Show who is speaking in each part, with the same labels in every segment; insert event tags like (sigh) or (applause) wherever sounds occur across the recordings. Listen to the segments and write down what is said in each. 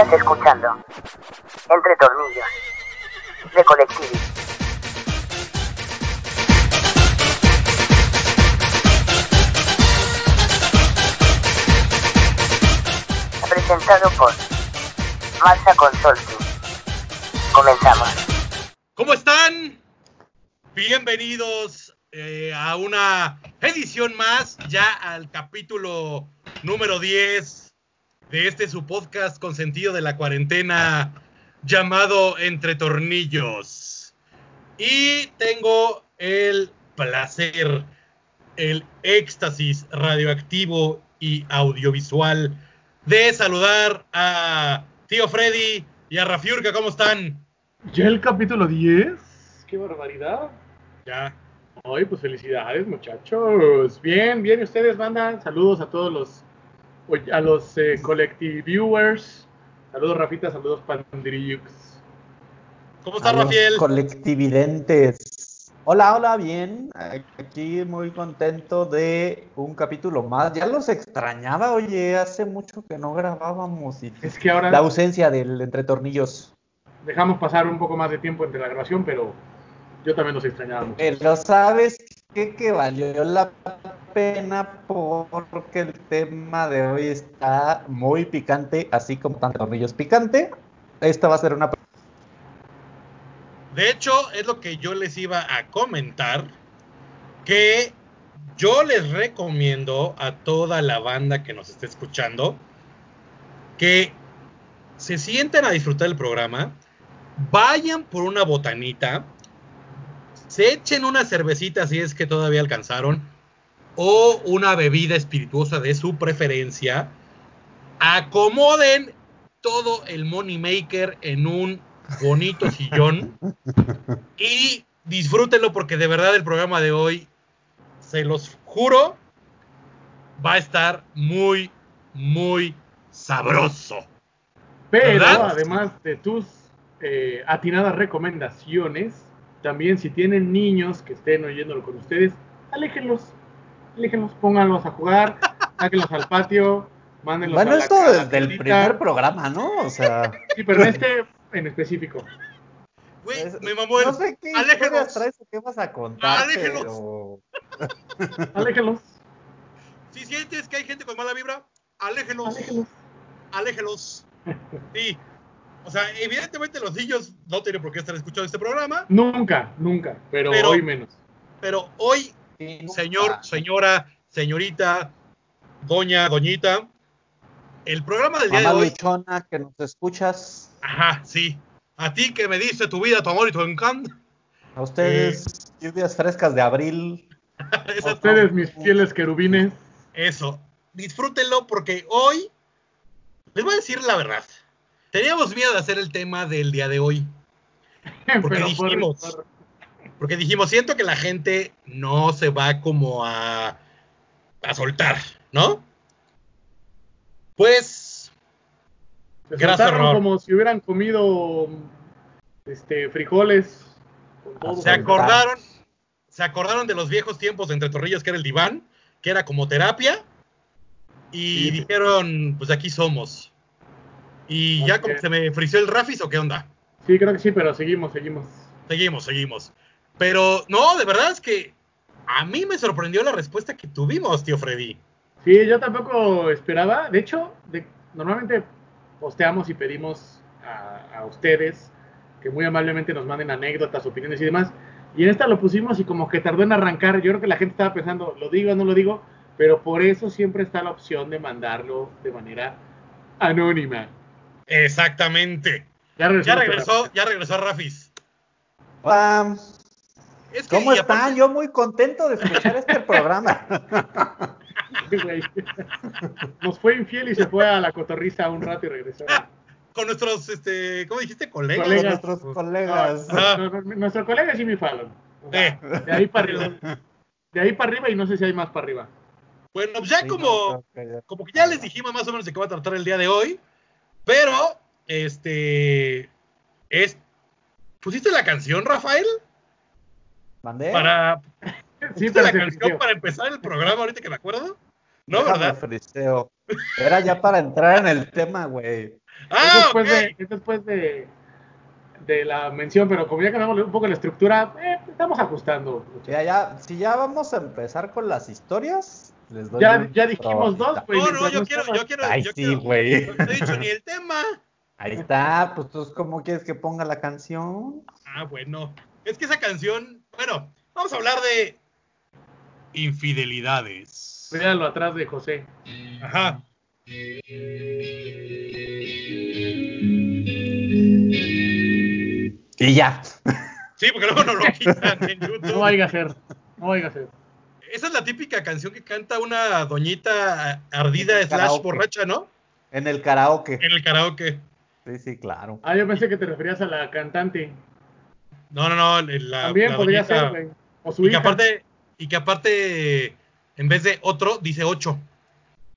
Speaker 1: Estás escuchando Entre Tornillos de Colectivi. Presentado por Massa Consulting. Comenzamos.
Speaker 2: ¿Cómo están? Bienvenidos eh, a una edición más, ya al capítulo número 10 de este su podcast con sentido de la cuarentena llamado Entre Tornillos. Y tengo el placer, el éxtasis radioactivo y audiovisual de saludar a tío Freddy y a Rafiurka. ¿Cómo están?
Speaker 3: ¿Ya el capítulo 10? ¡Qué barbaridad!
Speaker 2: Ya.
Speaker 3: Ay, pues felicidades, muchachos. Bien, bien, ¿y ustedes, banda? Saludos a todos los, a los eh, collective viewers. Saludos, Rafita, saludos, Pandriux.
Speaker 2: ¿Cómo está,
Speaker 4: A los
Speaker 2: Rafael?
Speaker 4: Colectividentes. Hola, hola, bien. Aquí muy contento de un capítulo más. Ya los extrañaba, oye, hace mucho que no grabábamos y
Speaker 3: Es que ahora
Speaker 4: la ausencia del entre tornillos.
Speaker 3: dejamos pasar un poco más de tiempo entre la grabación, pero yo también los extrañaba mucho.
Speaker 4: Pero sabes qué? que valió la pena porque el tema de hoy está muy picante, así como tanto tornillos picante. Esta va a ser una
Speaker 2: De hecho, es lo que yo les iba a comentar, que yo les recomiendo a toda la banda que nos esté escuchando que se sienten a disfrutar del programa, vayan por una botanita, se echen una cervecita si es que todavía alcanzaron, o una bebida espirituosa de su preferencia, acomoden todo el money maker en un bonito (laughs) sillón y disfrútenlo porque de verdad el programa de hoy, se los juro, va a estar muy, muy sabroso.
Speaker 3: Pero
Speaker 2: ¿Verdad?
Speaker 3: además de tus eh, atinadas recomendaciones, también si tienen niños que estén oyéndolo con ustedes, aléjenlos, aléjenlos, pónganlos a jugar, (laughs) sáquenlos al patio, mándenlos
Speaker 4: Bueno,
Speaker 3: a la
Speaker 4: esto desde el primer programa, ¿no? O sea, (laughs)
Speaker 3: Sí, pero en este en específico.
Speaker 2: Güey,
Speaker 4: es-
Speaker 2: me mamó el-
Speaker 4: no sé qué
Speaker 2: aléjenos.
Speaker 4: traes o qué vas a contar,
Speaker 2: Aléjenos.
Speaker 4: pero (laughs)
Speaker 3: Aléjenlos,
Speaker 2: Si sientes que hay gente con mala vibra, aléjelos,
Speaker 3: aléjenlos.
Speaker 2: aléjelos. Sí. O sea, evidentemente los niños no tienen por qué estar escuchando este programa,
Speaker 3: Nunca, nunca, pero,
Speaker 2: Pero-
Speaker 3: hoy menos.
Speaker 2: pero hoy señor, señora, señorita, doña, doñita, el programa del día de
Speaker 4: Mamá
Speaker 2: hoy.
Speaker 4: luchona que nos escuchas,
Speaker 2: Ajá, sí. A ti que me diste tu vida, tu amor y tu encanto.
Speaker 4: a ustedes lluvias frescas de abril. (laughs)
Speaker 3: A
Speaker 2: Eso,
Speaker 3: ustedes, mis fieles querubines,
Speaker 2: eso. Disfrútenlo porque hoy les voy a decir la verdad. Teníamos miedo de hacer el tema del día de hoy. (laughs) Porque
Speaker 3: pero por-
Speaker 2: dijimos.
Speaker 3: por-
Speaker 2: Porque dijimos, siento que la gente no se va como a, a soltar, ¿no? Pues,
Speaker 3: se
Speaker 2: Gracias,
Speaker 3: como si hubieran comido este frijoles.
Speaker 2: se acordaron, se acordaron de los viejos tiempos de Entre Torrillos, que era el diván, que era como terapia, y
Speaker 3: Sí.
Speaker 2: dijeron, pues aquí somos. Y ya como se me frició el Rafis, ¿o qué onda?
Speaker 3: Sí, creo que sí, pero seguimos, seguimos.
Speaker 2: Seguimos, seguimos. Pero no, de verdad es que a mí me sorprendió la respuesta que tuvimos, tío Freddy.
Speaker 3: Sí, yo tampoco esperaba. De hecho, de- normalmente posteamos y pedimos a, a ustedes que muy amablemente nos manden anécdotas, opiniones y demás. Y en esta lo pusimos y como que tardó en arrancar. Yo creo que la gente estaba pensando, lo digo o no lo digo, pero por eso siempre está la opción de mandarlo de manera anónima.
Speaker 2: Exactamente.
Speaker 3: Ya regresó.
Speaker 2: Ya regresó, ya regresó Rafis. Es que,
Speaker 4: ¿cómo
Speaker 2: aparte-
Speaker 4: están? Yo muy contento de escuchar este programa.
Speaker 3: güey. Nos fue infiel y se fue a la cotorriza un rato y regresó.
Speaker 2: con nuestros, este, ¿cómo dijiste? Colegas.
Speaker 3: Colegas.
Speaker 4: Nuestros colegas.
Speaker 2: Ah.
Speaker 3: No, Nuestro colega es Jimmy Fallon. O sea,
Speaker 2: Eh.
Speaker 3: De ahí para arriba. De ahí para arriba y no sé si hay más para arriba.
Speaker 2: Bueno, pues ya como, como que ya les dijimos más o menos de qué va a tratar el día de hoy, pero, este, es, ¿pusiste la canción, Rafael?
Speaker 4: ¿Mandé?
Speaker 2: Para, (laughs)
Speaker 3: Sí,
Speaker 2: ¿pusiste
Speaker 3: pero
Speaker 2: la canción para empezar el programa ahorita que me acuerdo? No,
Speaker 4: Déjame
Speaker 2: ¿verdad?
Speaker 4: friseo. Era ya para entrar en el tema, güey.
Speaker 3: es
Speaker 2: Ah,
Speaker 3: después,
Speaker 2: ok.
Speaker 3: de, es después de, de la mención, pero como ya cambiamos un poco la estructura, eh, estamos ajustando.
Speaker 4: Ya, ya, si ya vamos a empezar con las historias, les doy
Speaker 3: Ya, ya dijimos dos, güey.
Speaker 2: No, no, yo quiero, yo quiero,
Speaker 4: Ay,
Speaker 2: yo
Speaker 4: sí,
Speaker 2: quiero.
Speaker 4: güey.
Speaker 2: No te he dicho ni el tema.
Speaker 4: Ahí está, pues tú cómo quieres que ponga la canción.
Speaker 2: Ah, bueno. Es que esa canción, bueno, vamos a hablar de infidelidades.
Speaker 3: Míralo atrás de José.
Speaker 2: Ajá.
Speaker 4: Y ya.
Speaker 2: Sí, porque luego no lo quitan en YouTube.
Speaker 3: No vaya a ser. No vaya a ser.
Speaker 2: Esa es la típica canción que canta una doñita ardida slash borracha, ¿no?
Speaker 4: En el karaoke.
Speaker 2: En el karaoke.
Speaker 4: Sí, sí, claro.
Speaker 3: Ah, yo pensé que te referías a la cantante.
Speaker 2: No, no, no. La,
Speaker 3: También
Speaker 2: la
Speaker 3: podría
Speaker 2: doñita-
Speaker 3: ser, güey. O su
Speaker 2: Y que aparte, y que aparte, en vez de otro, dice ocho.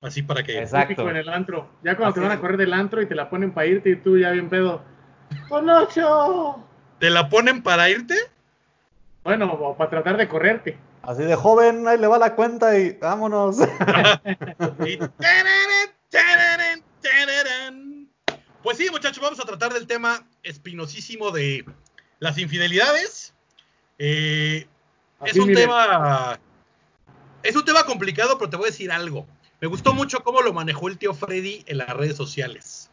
Speaker 2: Así para que.
Speaker 4: Exacto.
Speaker 3: Típico en el antro. Ya cuando
Speaker 4: Así
Speaker 3: te van a correr del antro y te la ponen para irte y tú ya bien pedo. ¡Con ocho!
Speaker 2: ¿Te la ponen para irte?
Speaker 3: Bueno, o para tratar de correrte.
Speaker 4: Así de joven, ahí le va la cuenta y vámonos. (laughs)
Speaker 2: Y. Pues sí, muchachos, vamos a tratar del tema espinosísimo de las infidelidades. Eh, es un tema. Es un tema complicado, pero te voy a decir algo. Me gustó mucho cómo lo manejó el tío Freddy en las redes sociales.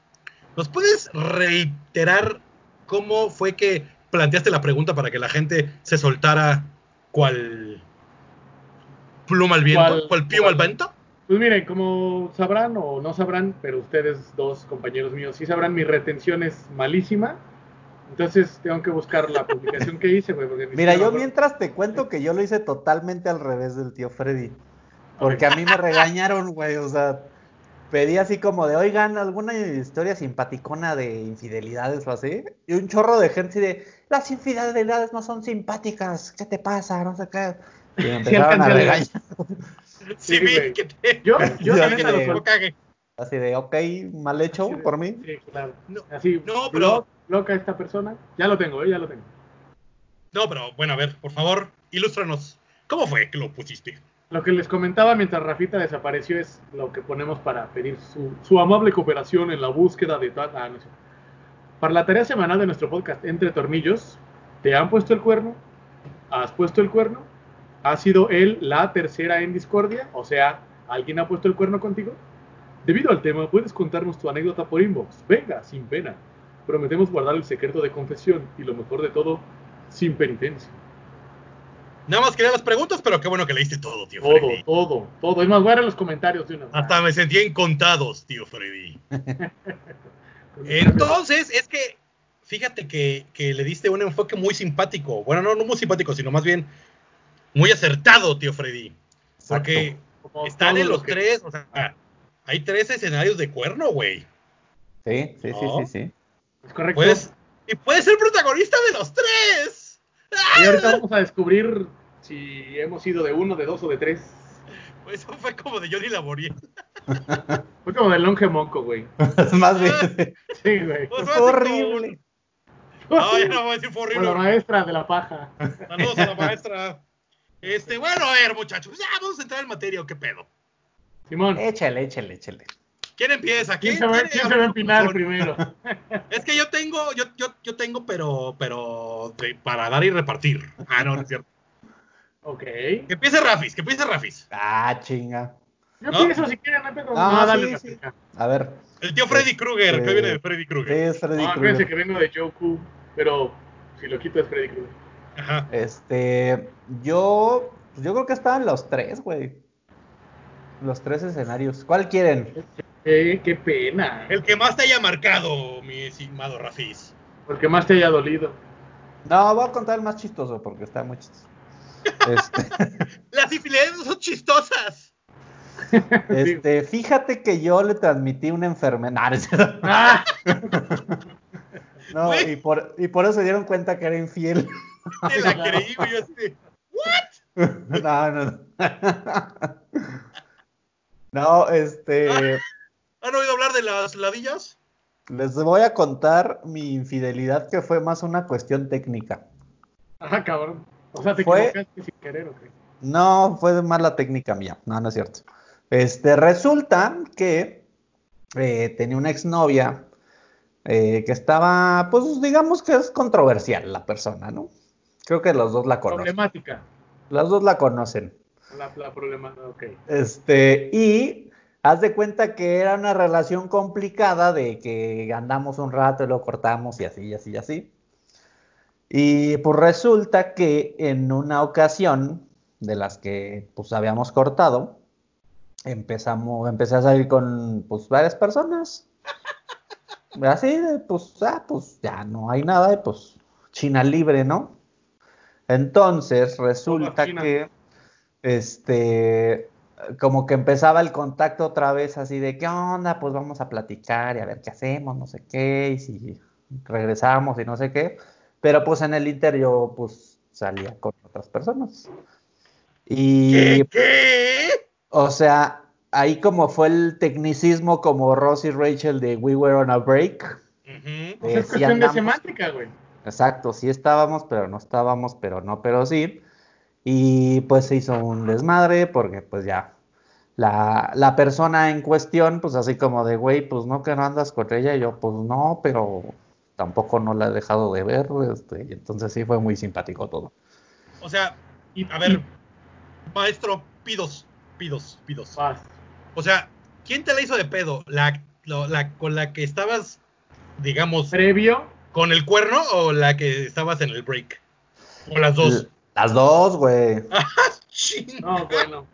Speaker 2: ¿Nos puedes reiterar cómo fue que planteaste la pregunta para que la gente se soltara cual pluma al viento?
Speaker 3: ¿Cuál-
Speaker 2: ¿Cuál piuma al viento?
Speaker 3: Pues miren, como sabrán o no sabrán, pero ustedes dos compañeros míos sí sabrán, mi retención es malísima. Entonces tengo que buscar la publicación que hice, güey.
Speaker 4: Mira, yo mientras te cuento que yo lo hice totalmente al revés del tío Freddy. Porque a mí me regañaron, güey. O sea, pedí así como de, oigan, alguna historia simpaticona de infidelidades o así. Y un chorro de gente así de, las infidelidades no son simpáticas. ¿Qué te pasa? No sé qué. Y me
Speaker 3: Sí,
Speaker 4: empezaron a
Speaker 3: alcancé a
Speaker 4: regañar.
Speaker 2: Sí,
Speaker 3: Sí,
Speaker 2: vi
Speaker 3: güey.
Speaker 2: que te.
Speaker 3: Yo, yo también los
Speaker 2: no cague.
Speaker 4: Así de, ok, mal hecho
Speaker 3: Sí,
Speaker 4: por mí.
Speaker 3: Sí, claro.
Speaker 2: No,
Speaker 3: Así,
Speaker 2: no, pero-
Speaker 3: lo- loca esta persona. Ya lo tengo, ¿eh? ya lo tengo.
Speaker 2: No, pero bueno, a ver, por favor, ilústranos. ¿Cómo fue que lo pusiste?
Speaker 3: Lo que les comentaba mientras Rafita desapareció es lo que ponemos para pedir su, su amable cooperación en la búsqueda de tal. ah, no sé. Para la tarea semanal de nuestro podcast Entre Tornillos, ¿te han puesto el cuerno? ¿Has puesto el cuerno? ¿Ha sido él la tercera en discordia? O sea, ¿alguien ha puesto el cuerno contigo? Debido al tema, puedes contarnos tu anécdota por inbox. Venga, sin pena. Prometemos guardar el secreto de confesión y lo mejor de todo, sin penitencia.
Speaker 2: Nada más quería las preguntas, pero qué bueno que leíste todo, tío
Speaker 3: Todo,
Speaker 2: Freddy.
Speaker 3: todo, todo. Es más, voy a los comentarios de una vez.
Speaker 2: Hasta me sentí en contados, tío Freddy. (laughs) Entonces, es que, fíjate que, que le diste un enfoque muy simpático. Bueno, no, no muy simpático, sino más bien muy acertado, tío Freddy. Porque
Speaker 3: Como
Speaker 2: están
Speaker 3: todo
Speaker 2: en
Speaker 3: lo
Speaker 2: los
Speaker 3: que-
Speaker 2: tres, o sea, hay tres escenarios de cuerno, güey.
Speaker 4: Sí, sí, sí,
Speaker 2: No.
Speaker 4: sí, sí.
Speaker 3: Es correcto.
Speaker 2: Puedes, y puedes ser protagonista de los tres.
Speaker 3: Y ahorita vamos a descubrir si hemos ido de uno, de dos o de tres.
Speaker 2: Eso fue como de Johnny Laboriel. (laughs)
Speaker 3: Fue como del longe monco, güey. (laughs)
Speaker 4: Más bien.
Speaker 3: Sí, güey.
Speaker 2: Pues
Speaker 4: horrible.
Speaker 2: como- No, ya no voy a decir fue
Speaker 3: Con
Speaker 2: horrible.
Speaker 3: la maestra de la paja.
Speaker 2: Saludos a la maestra. Este, bueno, a ver, muchachos, ya vamos a entrar en materia, ¿o qué pedo?
Speaker 3: Simón,
Speaker 4: Échale, échale, échale.
Speaker 2: ¿Quién empieza?
Speaker 3: ¿quién
Speaker 2: ¿Quién,
Speaker 3: se va, quién se va a empinar primero? (laughs)
Speaker 2: Es que yo tengo, yo, yo, yo tengo, pero, pero, de- para dar y repartir. Ah, no, no es cierto.
Speaker 3: Ok.
Speaker 2: Que empiece Rafis, que empiece Rafis.
Speaker 4: Ah, chinga.
Speaker 3: Yo
Speaker 2: ¿No?
Speaker 3: pienso si quieren, no.
Speaker 4: Ah,
Speaker 3: dale,
Speaker 4: sí,
Speaker 3: Rafita.
Speaker 4: A ver.
Speaker 2: El tío Freddy Krueger,
Speaker 4: Este,
Speaker 2: que viene de Freddy
Speaker 4: Sí,
Speaker 2: Krueger.
Speaker 4: es Freddy
Speaker 3: No,
Speaker 4: Krueger.
Speaker 3: acuérdense que vengo de Joku, pero si lo quito es Freddy Krueger.
Speaker 2: Ajá.
Speaker 4: Este, yo, yo creo que estaban los tres, güey. Los tres escenarios. ¿Cuál quieren?
Speaker 3: Eh, qué pena.
Speaker 2: El que más te haya marcado, mi estimado Rafis.
Speaker 3: Porque más te haya dolido.
Speaker 4: No, voy a contar el más chistoso porque está muy chistoso. (laughs) Este, (laughs)
Speaker 2: Las infidelidades no son chistosas. (laughs)
Speaker 4: este, fíjate que yo le transmití una enfermedad. No.
Speaker 3: ¡Ah!
Speaker 4: Y por, y por eso se dieron cuenta que era infiel.
Speaker 2: Te la creí, güey. yo así,
Speaker 4: No, no, no. No, este,
Speaker 2: ¿Han oído hablar de las ladillas?
Speaker 4: les voy a contar mi infidelidad que fue más una cuestión técnica.
Speaker 3: Ah, cabrón. O sea, te
Speaker 4: Fue-
Speaker 3: equivocaste sin querer, ¿o qué?
Speaker 4: No, fue mala técnica mía. No, no es cierto. Este, resulta que eh, tenía una exnovia eh, que estaba, pues digamos que es controversial la persona, ¿no? Creo que los dos la conocen.
Speaker 3: Problemática.
Speaker 4: Los dos la conocen.
Speaker 3: La, la problemática, ok.
Speaker 4: Este, y haz de cuenta que era una relación complicada de que andamos un rato y lo cortamos y así, y así, y así. Y pues resulta que en una ocasión de las que pues habíamos cortado, empezamos, empecé a salir con pues varias personas. (laughs) Así de, pues, ah, pues ya no hay nada, y pues China libre, ¿no? Entonces resulta que, este, como que empezaba el contacto otra vez así de, ¿qué onda? Pues vamos a platicar y a ver qué hacemos, no sé qué, y si regresamos y no sé qué. Pero pues en el Inter yo pues salía con otras personas. Y
Speaker 2: ¿Qué? ¿Qué?
Speaker 4: o sea, ahí como fue el tecnicismo como Ross y Rachel de We Were on a Break.
Speaker 3: Pues
Speaker 4: Eh,
Speaker 3: es
Speaker 4: sí
Speaker 3: cuestión de
Speaker 4: andamos-
Speaker 3: semántica, güey.
Speaker 4: Exacto, sí estábamos, pero no estábamos, pero no, pero sí. Y pues se hizo un desmadre porque pues ya la, la persona en cuestión, pues así como de, güey, pues no que no andas con ella, y yo pues no, pero tampoco no la he dejado de ver, este, y entonces sí fue muy simpático todo.
Speaker 2: O sea,
Speaker 3: Y,
Speaker 2: a ver, maestro, pidos, pidos, pidos. O sea, ¿quién te la hizo de pedo? ¿La, lo- la con la que estabas, digamos,
Speaker 3: Previo,
Speaker 2: con el cuerno o la que estabas en el break? O las dos.
Speaker 4: Las dos, güey. (laughs)
Speaker 3: No, bueno.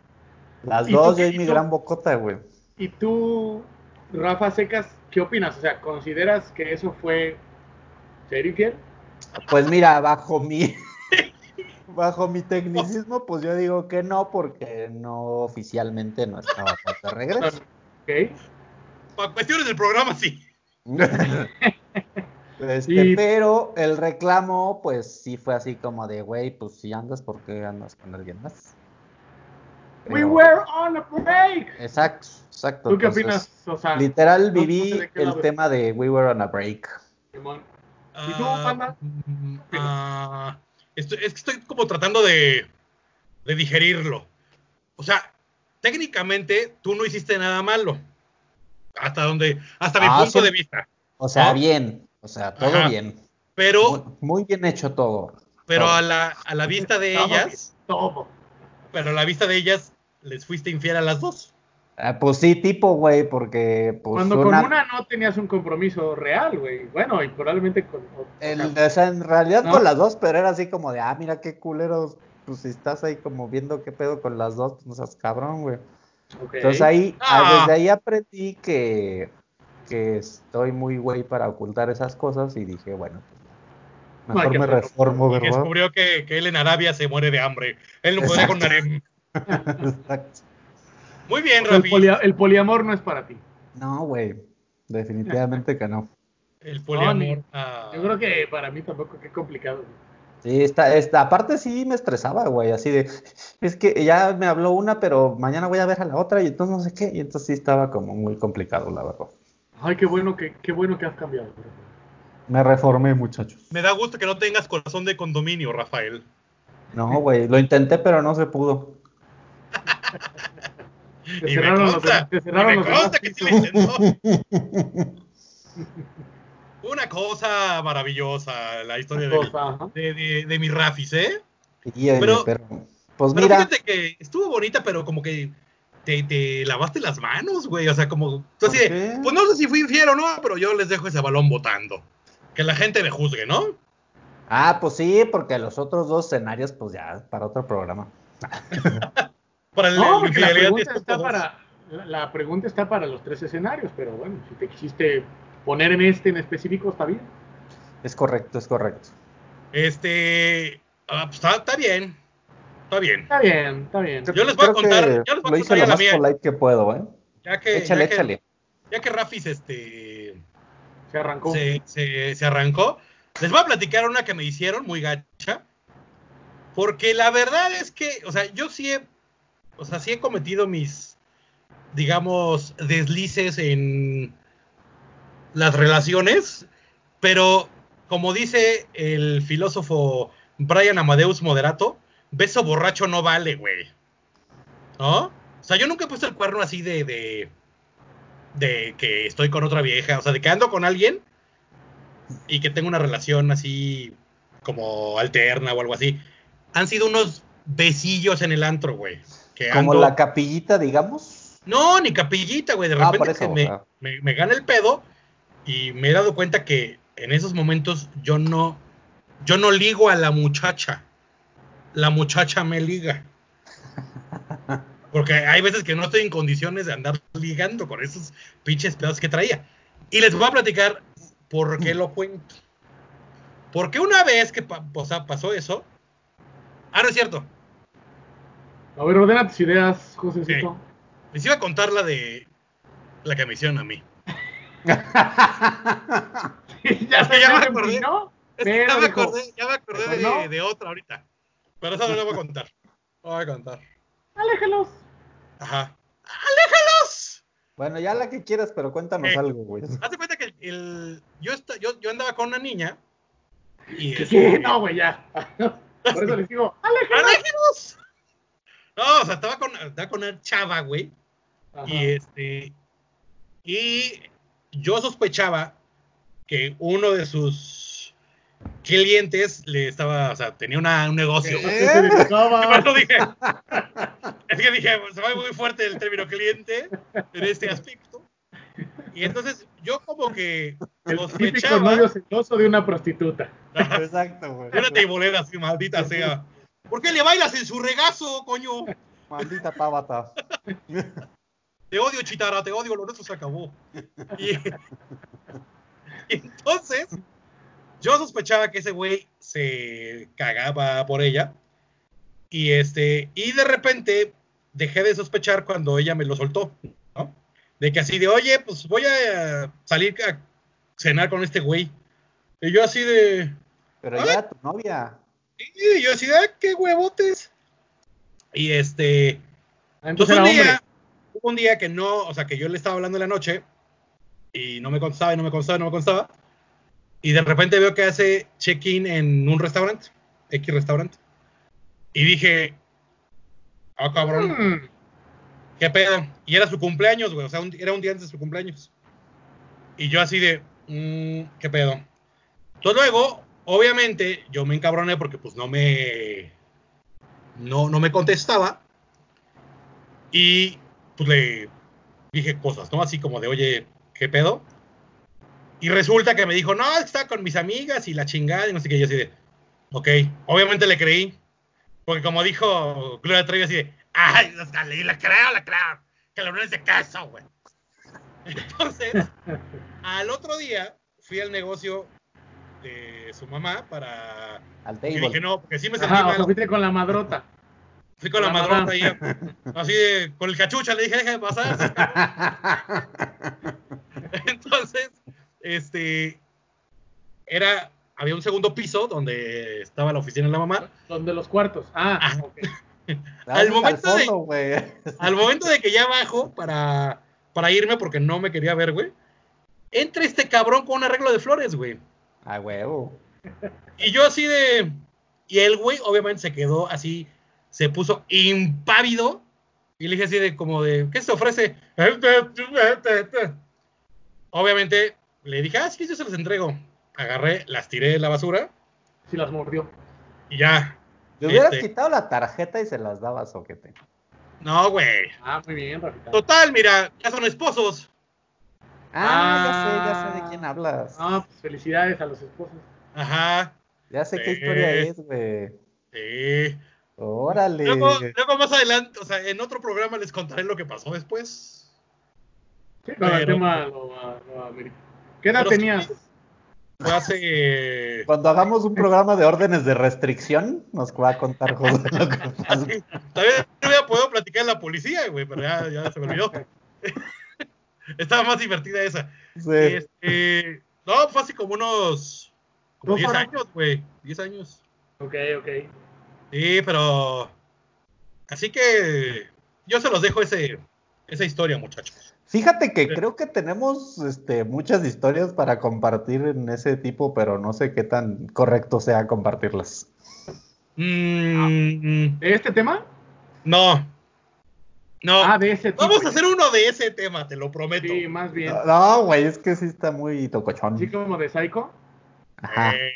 Speaker 4: Las
Speaker 3: ¿Y tú
Speaker 4: dos, yo y mi gran bocota, güey.
Speaker 3: Y tú, Rafa Secas, ¿qué opinas? O sea, ¿consideras que eso fue ser infiel?
Speaker 4: Pues mira, bajo mi (laughs) bajo mi tecnicismo, pues yo digo que no, porque no oficialmente no estábamos de regreso.
Speaker 3: Ok.
Speaker 2: Para cuestiones del programa, sí. (laughs)
Speaker 4: Este,
Speaker 3: Y-
Speaker 4: pero el reclamo, pues sí fue así como de, güey, pues si andas, ¿por qué andas con alguien más?
Speaker 3: We were on a break.
Speaker 4: Exacto, exacto.
Speaker 3: ¿Tú qué
Speaker 4: entonces,
Speaker 3: opinas? O sea,
Speaker 4: Literal
Speaker 3: no- no
Speaker 4: viví
Speaker 3: sé
Speaker 4: el tema de We Were on a Break.
Speaker 3: Simón. ¿Y tú,
Speaker 2: Ah,
Speaker 3: Panda?
Speaker 2: mm, ah, estoy- es que estoy como tratando de, de digerirlo. O sea, técnicamente tú no hiciste nada malo. Hasta donde, hasta mi
Speaker 4: Ah,
Speaker 2: punto
Speaker 4: sí.
Speaker 2: de vista.
Speaker 4: O sea,
Speaker 2: ¿No?
Speaker 4: bien, o sea, todo
Speaker 2: Ajá.
Speaker 4: bien.
Speaker 2: Pero,
Speaker 4: Muy, muy bien hecho todo.
Speaker 2: pero
Speaker 4: todo.
Speaker 2: a la, a la vista de
Speaker 3: Todo
Speaker 2: ellas,
Speaker 3: Todo.
Speaker 2: pero a la vista de ellas, les fuiste infiel a las dos.
Speaker 4: Ah, pues sí, tipo, güey, porque pues
Speaker 3: Cuando
Speaker 4: una-
Speaker 3: con una no tenías un compromiso real, güey. Bueno, y probablemente con. o-
Speaker 4: El-
Speaker 3: o sea,
Speaker 4: en realidad
Speaker 3: ¿No?
Speaker 4: con las dos, pero era así como de, ah, mira qué culeros, pues si estás ahí como viendo qué pedo con las dos, pues no seas cabrón, güey. Entonces ahí,
Speaker 2: Ah.
Speaker 4: ah, desde ahí aprendí que, que estoy muy güey para ocultar esas cosas y dije, bueno, pues, mejor me reformo,
Speaker 2: Y
Speaker 4: ¿verdad?
Speaker 2: descubrió que, que él en Arabia se muere de hambre. Él no podría con harem. (laughs)
Speaker 4: Exacto.
Speaker 2: Muy bien,
Speaker 3: el,
Speaker 2: Rafi.
Speaker 3: polia- el poliamor no es para ti.
Speaker 4: No, güey, definitivamente que no.
Speaker 2: El poliamor.
Speaker 3: ni-
Speaker 2: ah.
Speaker 3: Yo creo que para mí tampoco, qué complicado. güey.
Speaker 4: Sí, está, está, aparte sí me estresaba, güey, así de, es que ya me habló una, pero mañana voy a ver a la otra y entonces no sé qué, y entonces sí estaba como muy complicado, la verdad.
Speaker 3: Ay, qué bueno que, qué bueno que has cambiado.
Speaker 4: Me reformé, muchachos.
Speaker 2: Me da gusto que no tengas corazón de condominio, Rafael.
Speaker 4: No, güey, lo intenté, pero no se pudo.
Speaker 3: Te (laughs)
Speaker 2: Y me
Speaker 3: cerraron los,
Speaker 2: consta, y
Speaker 3: cerraron
Speaker 2: me
Speaker 3: los
Speaker 2: consta que sí lo intentó. (laughs) Una cosa maravillosa, la historia de,
Speaker 3: ajá.
Speaker 2: de, de- de mi Rafis, ¿eh?
Speaker 4: Oye,
Speaker 2: Pero-
Speaker 4: pero, pues
Speaker 2: Pero
Speaker 4: mira,
Speaker 2: fíjate que estuvo bonita, pero como que te, te lavaste las manos, güey. O sea, como. Tú pues no sé si fui infiel o no, pero yo les dejo ese balón votando. Que la gente me juzgue, ¿no?
Speaker 4: ah, pues sí, porque los otros dos escenarios, pues ya, para otro programa.
Speaker 3: No, (laughs)
Speaker 2: Para el, el
Speaker 3: porque la pregunta,
Speaker 2: 10.2.
Speaker 3: está para, la, la pregunta está para los tres escenarios, pero bueno, si te quisiste poner en este en específico, está bien.
Speaker 4: Es correcto, es correcto.
Speaker 2: Este. ah, pues, está, está bien. Está bien.
Speaker 3: Está bien, está bien.
Speaker 2: Yo les voy a contar- yo les voy a
Speaker 4: lo
Speaker 2: contar
Speaker 4: lo más
Speaker 2: mía.
Speaker 4: polite que puedo, ¿eh?
Speaker 2: Ya que,
Speaker 4: Échale,
Speaker 2: ya que,
Speaker 4: échale.
Speaker 2: ya que Rafis este,
Speaker 3: Se arrancó.
Speaker 2: se, se- se arrancó, les voy a platicar una que me hicieron muy gacha. Porque la verdad es que, o sea, yo sí he, o sea, sí he cometido mis, digamos, deslices en las relaciones, pero como dice el filósofo Brian Amadeus Moderato, beso borracho no vale, güey. ¿No? O sea, yo nunca he puesto el cuerno así de, de, de que estoy con otra vieja, o sea, de que ando con alguien y que tengo una relación así como alterna o algo así, han sido unos besillos en el antro, güey. que
Speaker 4: Como
Speaker 2: ando-
Speaker 4: la capillita, digamos.
Speaker 2: No, ni capillita, güey. De
Speaker 4: Ah,
Speaker 2: repente me, me, me gana el pedo y me he dado cuenta que en esos momentos yo no, yo no ligo a la muchacha. La muchacha me liga. Porque hay veces que no estoy en condiciones de andar ligando con esos pinches pedos que traía. Y les voy a platicar por qué lo cuento. Porque una vez que pa- o sea, pasó eso. Ah, no es cierto.
Speaker 3: A ver, ordena tus ideas, Josecito.
Speaker 2: Les iba a contar la de la que me hicieron a mí. (laughs)
Speaker 3: ya
Speaker 2: Es que ya me acordé. Es que ya me acordé, ya me acordé de,
Speaker 3: no.
Speaker 2: de otra ahorita. Pero esa no la voy a contar. (laughs) No voy a contar.
Speaker 3: Aléjalos.
Speaker 2: Ajá. ¡Aléjalos!
Speaker 4: Bueno, ya la que quieras, pero cuéntanos
Speaker 2: Eh.
Speaker 4: algo, güey. (laughs)
Speaker 2: Hazte cuenta que el, yo, esta- yo, yo andaba con una niña. Y
Speaker 3: ¿Qué?
Speaker 2: este-
Speaker 3: qué? No, güey, ya. (laughs) Por eso les digo, aléjalos.
Speaker 2: ¡Aléjalos! No, o sea, estaba con, estaba con una chava, güey.
Speaker 3: Ajá.
Speaker 2: Y este. Y yo sospechaba que uno de sus clientes le estaba, o sea, tenía una- un negocio.
Speaker 3: ¿A qué se dedicaba?
Speaker 2: Bueno, dije. (laughs) Es que dije, se va muy fuerte el término cliente en este aspecto. Y entonces yo como que
Speaker 3: El típico
Speaker 2: sospechaba
Speaker 3: novio celoso de una prostituta.
Speaker 4: Exacto, güey.
Speaker 2: de una tibolera así, maldita sea. ¿Por qué le bailas en su regazo, coño?
Speaker 4: Maldita tábata. (laughs)
Speaker 2: Te odio, Chitara, te odio, lo nuestro se acabó. Y, (laughs) y entonces, yo sospechaba que ese güey se cagaba por ella. Y este, y de repente dejé de sospechar cuando ella me lo soltó, ¿no? De que así de, oye, pues voy a salir a cenar con este güey. Y yo así de,
Speaker 4: Pero ya tu novia.
Speaker 2: y yo así de, "Ah, qué huevotes. Y este,
Speaker 3: Ah,
Speaker 2: entonces
Speaker 3: Entonces
Speaker 2: un día, hubo un día que no, o sea, que yo le estaba hablando en la noche y no me contestaba y no me contestaba y no me contestaba. Y de repente veo que hace check-in en un restaurante, X restaurante. Y dije, ah, cabrón,
Speaker 3: Mm,
Speaker 2: ¿qué pedo? Y era su cumpleaños, güey, o sea, un- era un día antes de su cumpleaños. Y yo así de, mm, ¿qué pedo? Entonces luego, obviamente, yo me encabroné porque pues no me, no, no me contestaba. Y pues le dije cosas, ¿no? Así como de, oye, ¿qué pedo? Y resulta que me dijo, no, es que estaba con mis amigas y la chingada y no sé qué. Y yo así de, ok, obviamente le creí. Porque como dijo Gloria Trevi así de, ay, o le creo, le creo. Que la es de queso, güey. (laughs) Entonces, al otro día fui al negocio de su mamá para...
Speaker 4: Al
Speaker 2: Y
Speaker 4: table.
Speaker 2: dije, no, porque sí me sentí
Speaker 3: Ajá, o
Speaker 2: mal.
Speaker 3: sea, fuiste con la madrota.
Speaker 2: Fui con la
Speaker 3: la
Speaker 2: madrota ahí, (laughs) así de, con el cachucha, le dije, deja de pasar. (laughs) Entonces, este, era, había un segundo piso donde estaba la oficina de la mamá.
Speaker 3: Donde los cuartos. Ah,
Speaker 2: Ah.
Speaker 3: ok. (laughs)
Speaker 2: al momento de-
Speaker 4: fondo.
Speaker 2: Al momento de que ya bajo para, para irme, porque no me quería ver, güey, entra este cabrón con un arreglo de flores, güey.
Speaker 4: Ah, huevo.
Speaker 2: Y yo así de... Y el güey obviamente se quedó así, se puso impávido. Y le dije así de como de, ¿qué se ofrece? (laughs) (laughs) Obviamente le dije, ah, sí, yo se los entrego. Agarré, las tiré de la basura
Speaker 3: Sí las mordió.
Speaker 2: y ya.
Speaker 4: Le hubieras
Speaker 2: Este-
Speaker 4: quitado la tarjeta y se las dabas, soquete.
Speaker 2: No, güey.
Speaker 3: Ah, muy bien, Rafita.
Speaker 2: Total, mira, ya son esposos.
Speaker 4: Ah,
Speaker 3: Ah.
Speaker 4: ya sé, ya sé de quién hablas.
Speaker 3: Ah, pues felicidades a los esposos.
Speaker 2: Ajá.
Speaker 4: Ya sé qué historia es, güey.
Speaker 2: Sí.
Speaker 4: Órale.
Speaker 2: Luego, luego más adelante, o sea, en otro programa les contaré lo que pasó después.
Speaker 3: Sí, con el
Speaker 2: Pero-
Speaker 3: tema lo, lo amerita. ¿Qué edad
Speaker 2: Pero sí.
Speaker 3: tenías?
Speaker 2: Fue hace.
Speaker 4: Cuando hagamos un programa de órdenes de restricción, nos va a contar José lo que (laughs) pasó.
Speaker 2: También no había podido platicar en la policía, güey, pero ya, ya se me olvidó. (laughs) Estaba más divertida esa.
Speaker 4: Sí.
Speaker 2: Este, no, fue así como unos. Como
Speaker 3: ¿Dos
Speaker 2: 10
Speaker 3: horas?
Speaker 2: años, güey. 10 años.
Speaker 3: Ok, ok.
Speaker 2: Sí, pero. Así que. Yo se los dejo ese, esa historia, muchachos.
Speaker 4: Fíjate que creo que tenemos este, muchas historias para compartir en ese tipo, pero no sé qué tan correcto sea compartirlas.
Speaker 2: Mm,
Speaker 3: ¿De este tema?
Speaker 2: no. No.
Speaker 3: Ah, de ese tipo.
Speaker 2: Vamos a hacer uno de ese tema, te lo prometo.
Speaker 3: Sí, más bien.
Speaker 4: No, güey, es que sí está muy tocochón.
Speaker 3: Así como de Psycho.
Speaker 4: Ajá.
Speaker 2: Eh,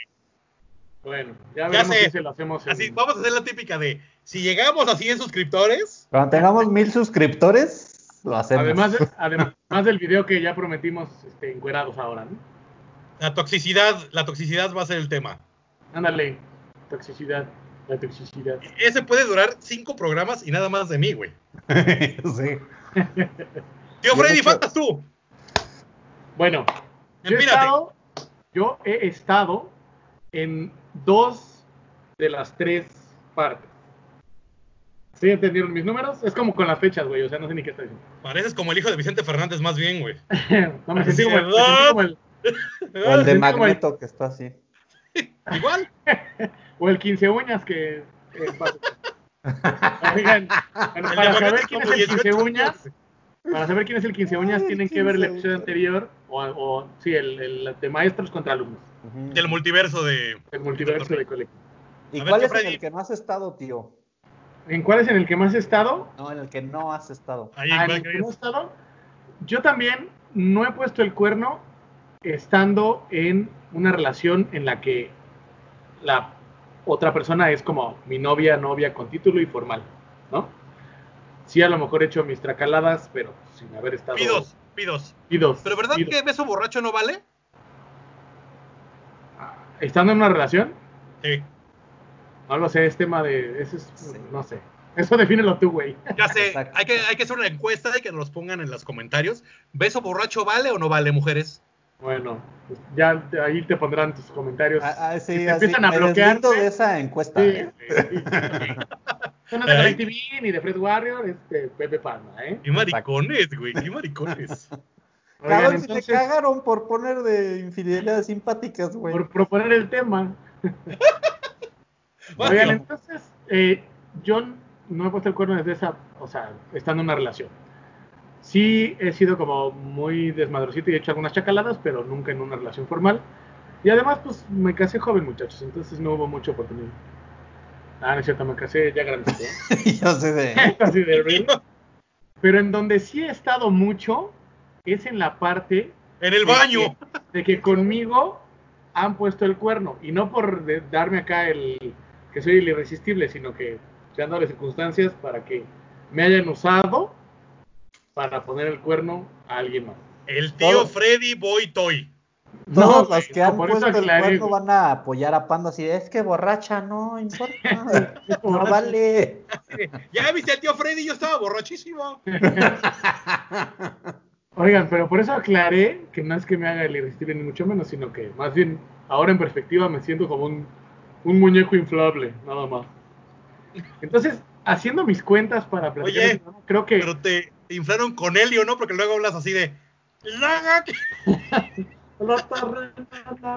Speaker 3: Bueno, ya
Speaker 2: Ya sé.
Speaker 3: si se lo hacemos. en-
Speaker 2: así, vamos a hacer la típica de, si llegamos a 100 suscriptores,
Speaker 4: Cuando tengamos mil suscriptores, lo hacemos.
Speaker 3: Además, de- además del video que ya prometimos este, encuerados ahora, ¿no?
Speaker 2: la toxicidad, la toxicidad va a ser el tema.
Speaker 3: Ándale, toxicidad, la toxicidad.
Speaker 2: Ese puede durar cinco programas y nada más de mí, güey. (laughs)
Speaker 4: sí.
Speaker 2: Tío Freddy,
Speaker 4: hecho-
Speaker 2: faltas tú.
Speaker 3: Bueno, yo he, estado, yo he estado en dos de las tres partes. ¿Sí entendieron mis números? Es como con las fechas, güey, o sea, no sé ni qué estoy diciendo.
Speaker 2: Pareces como el hijo de Vicente Fernández más bien, güey. (laughs)
Speaker 3: no me sentí como, el, me sentí como el- (laughs)
Speaker 4: O el de
Speaker 3: el-
Speaker 4: Magneto que está así. (laughs)
Speaker 2: Igual.
Speaker 3: o el 15 uñas que... eh. Oigan, bueno, para saber quién es el 15
Speaker 2: 18
Speaker 3: uñas, para saber quién es el 15 uñas, tienen que ver el
Speaker 4: 15
Speaker 3: episodio anterior, o, o sí, el, el de maestros contra alumnos.
Speaker 2: Del multiverso de.
Speaker 3: el multiverso de colegio.
Speaker 4: ¿Y cuál es el que no has estado, tío?
Speaker 3: ¿En cuál es en el que más he estado?
Speaker 4: No, en el que no has estado.
Speaker 2: Ahí,
Speaker 3: Ah, en
Speaker 2: ¿cuál
Speaker 3: el que no he estado. Yo también no he puesto el cuerno estando en una relación en la que la otra persona es como mi novia, novia con título y formal, ¿no? Sí, a lo mejor he hecho mis tracaladas, pero sin haber estado.
Speaker 2: Pidos, pidos.
Speaker 3: Pidos,
Speaker 2: Pero ¿verdad
Speaker 3: pidos.
Speaker 2: que beso borracho no vale?
Speaker 3: Estando en una relación,
Speaker 2: Sí.
Speaker 3: No lo sé, es tema de. Ese es,
Speaker 4: Sí.
Speaker 3: No sé. Eso defínelo tú, güey.
Speaker 2: Ya sé,
Speaker 4: Exacto.
Speaker 2: hay que, hay que hacer una encuesta y que nos pongan en los comentarios. ¿Beso borracho vale o no vale, mujeres?
Speaker 3: Bueno, pues ya ahí te pondrán tus comentarios.
Speaker 4: Ah, ah, sí,
Speaker 3: Si te
Speaker 4: así,
Speaker 3: empiezan a bloquear,
Speaker 4: de esa encuesta.
Speaker 3: Sí,
Speaker 4: ¿eh?
Speaker 3: sí, sí, sí. (laughs) Esto no es de
Speaker 2: Ay.
Speaker 3: DirecTV ni de Fred Warrior, es de Pepe Palma, ¿eh?
Speaker 2: Qué maricones, güey, qué maricones. (laughs)
Speaker 3: Oigan,
Speaker 4: Cabrón, si
Speaker 3: entonces,
Speaker 4: te cagaron por poner de infidelidades simpáticas, güey.
Speaker 3: por proponer el tema. (laughs)
Speaker 2: Bueno,
Speaker 3: Oigan, entonces, eh, yo no he puesto el cuerno desde esa, o sea, estando en una relación. Sí he sido como muy desmadrosito y he hecho algunas chacaladas, pero nunca en una relación formal. Y además, pues me casé joven, muchachos, entonces no hubo mucha oportunidad. Ah, no es cierto, me casé ya grandecito. ¿eh? (laughs)
Speaker 4: Yo sé de. (laughs)
Speaker 3: Así de. Pero en donde sí he estado mucho es en la parte
Speaker 2: en el
Speaker 3: de
Speaker 2: baño.
Speaker 3: que- de que conmigo han puesto el cuerno. Y no por de- darme acá el que soy el irresistible, sino que se han dado las circunstancias para que me hayan usado para poner el cuerno a alguien más.
Speaker 2: El tío
Speaker 4: Todo.
Speaker 2: Freddy Boy Toy.
Speaker 3: No,
Speaker 4: Todos los que han puesto el
Speaker 3: aclaré,
Speaker 4: cuerno van a apoyar a Panda así. Es que borracha, no importa. (laughs) (laughs) no vale. (laughs)
Speaker 2: Ya viste al tío Freddy, yo estaba borrachísimo.
Speaker 3: Oigan, pero por eso aclaré que no es que me haga el irresistible ni mucho menos, sino que más bien ahora en perspectiva me siento como un, un muñeco inflable, nada más. Entonces, haciendo mis cuentas para platicar,
Speaker 2: Oye,
Speaker 3: creo que
Speaker 2: Pero te inflaron con helio, ¿no? Porque luego hablas así de. "Laga que-".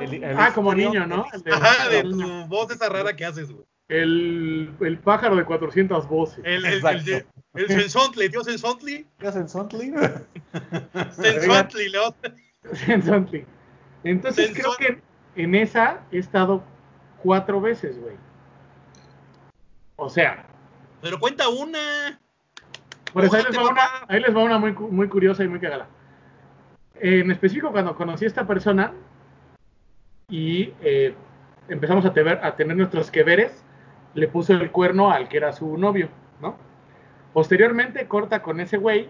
Speaker 4: El- el
Speaker 3: ah, como niño, ¿no?
Speaker 4: el
Speaker 3: de-
Speaker 2: Ajá, de tu voz esa rara que haces, güey.
Speaker 3: el, el pájaro de 400 voces.
Speaker 2: El, el, el, el sensontli, tío sensontli.
Speaker 4: ¿Qué hacen Sontley?
Speaker 2: Sensontli. (laughs)
Speaker 3: Sensontli. (laughs) Entonces creo que en esa he estado cuatro veces, güey. O sea,
Speaker 2: Pero cuenta una.
Speaker 3: por eso ahí les va una, ahí les va una muy, muy curiosa y muy cagada. En específico, cuando conocí a esta persona y eh, empezamos a, tener- a tener nuestros que veres, le puso el cuerno al que era su novio, ¿no? Posteriormente, corta con ese güey,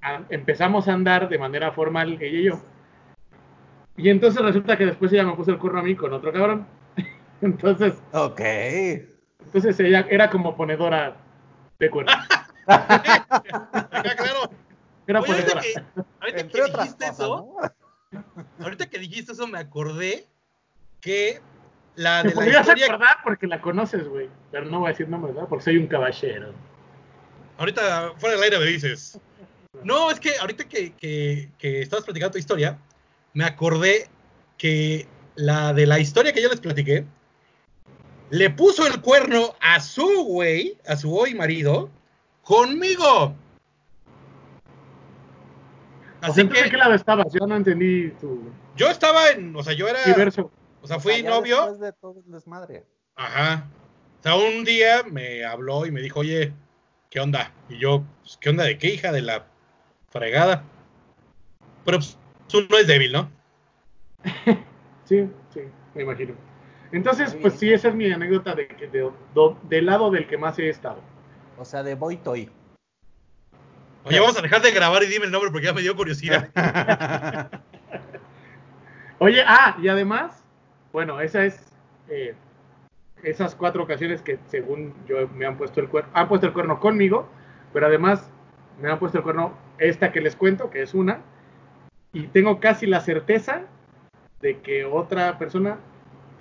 Speaker 3: a- empezamos a andar de manera formal ella y yo. Y entonces resulta que después ella me puso el cuerno a mí con otro cabrón. Entonces,
Speaker 4: ok.
Speaker 3: entonces ella era como ponedora de cuerno.
Speaker 2: Acá, claro. (laughs)
Speaker 3: Era
Speaker 2: Oye, ahorita
Speaker 3: ponedora.
Speaker 2: que, ahorita que dijiste
Speaker 4: cosas,
Speaker 2: eso,
Speaker 4: ¿no?
Speaker 2: ahorita que dijiste eso, me acordé que la
Speaker 3: Te
Speaker 2: de la historia.
Speaker 3: acordar porque la conoces, güey. Pero no voy a decir nombre, ¿verdad? Porque soy un caballero.
Speaker 2: Ahorita fuera del aire me dices. No, es que ahorita que, que, que estabas platicando tu historia, me acordé que la de la historia que yo les platiqué, le puso el cuerno a su güey, a su hoy marido, conmigo.
Speaker 3: O sea,
Speaker 2: Así
Speaker 3: entonces, ¿en
Speaker 2: que
Speaker 3: qué lado estabas? Yo no entendí tu
Speaker 2: yo estaba en, o sea, yo era,
Speaker 3: diverso.
Speaker 2: o sea, fui novio.
Speaker 4: después de todo el desmadre.
Speaker 2: Ajá. O sea, un día me habló y me dijo, oye, ¿qué onda? Y yo, pues, ¿qué onda de qué, hija de la fregada? Pero pues, tú no es débil, ¿no? (laughs)
Speaker 3: Sí, sí. me imagino. Entonces, pues sí, esa es mi anécdota de, que- de- del lado del que más he estado.
Speaker 4: O sea, de Boy Toy.
Speaker 2: Oye, vamos a dejar de grabar y dime el nombre porque ya me dio curiosidad. (laughs)
Speaker 3: Oye, ah, y además, bueno, esa es eh, esas cuatro ocasiones que según yo me han puesto el cuerno, han puesto el cuerno conmigo, pero además me han puesto el cuerno esta que les cuento, que es una, y tengo casi la certeza de que otra persona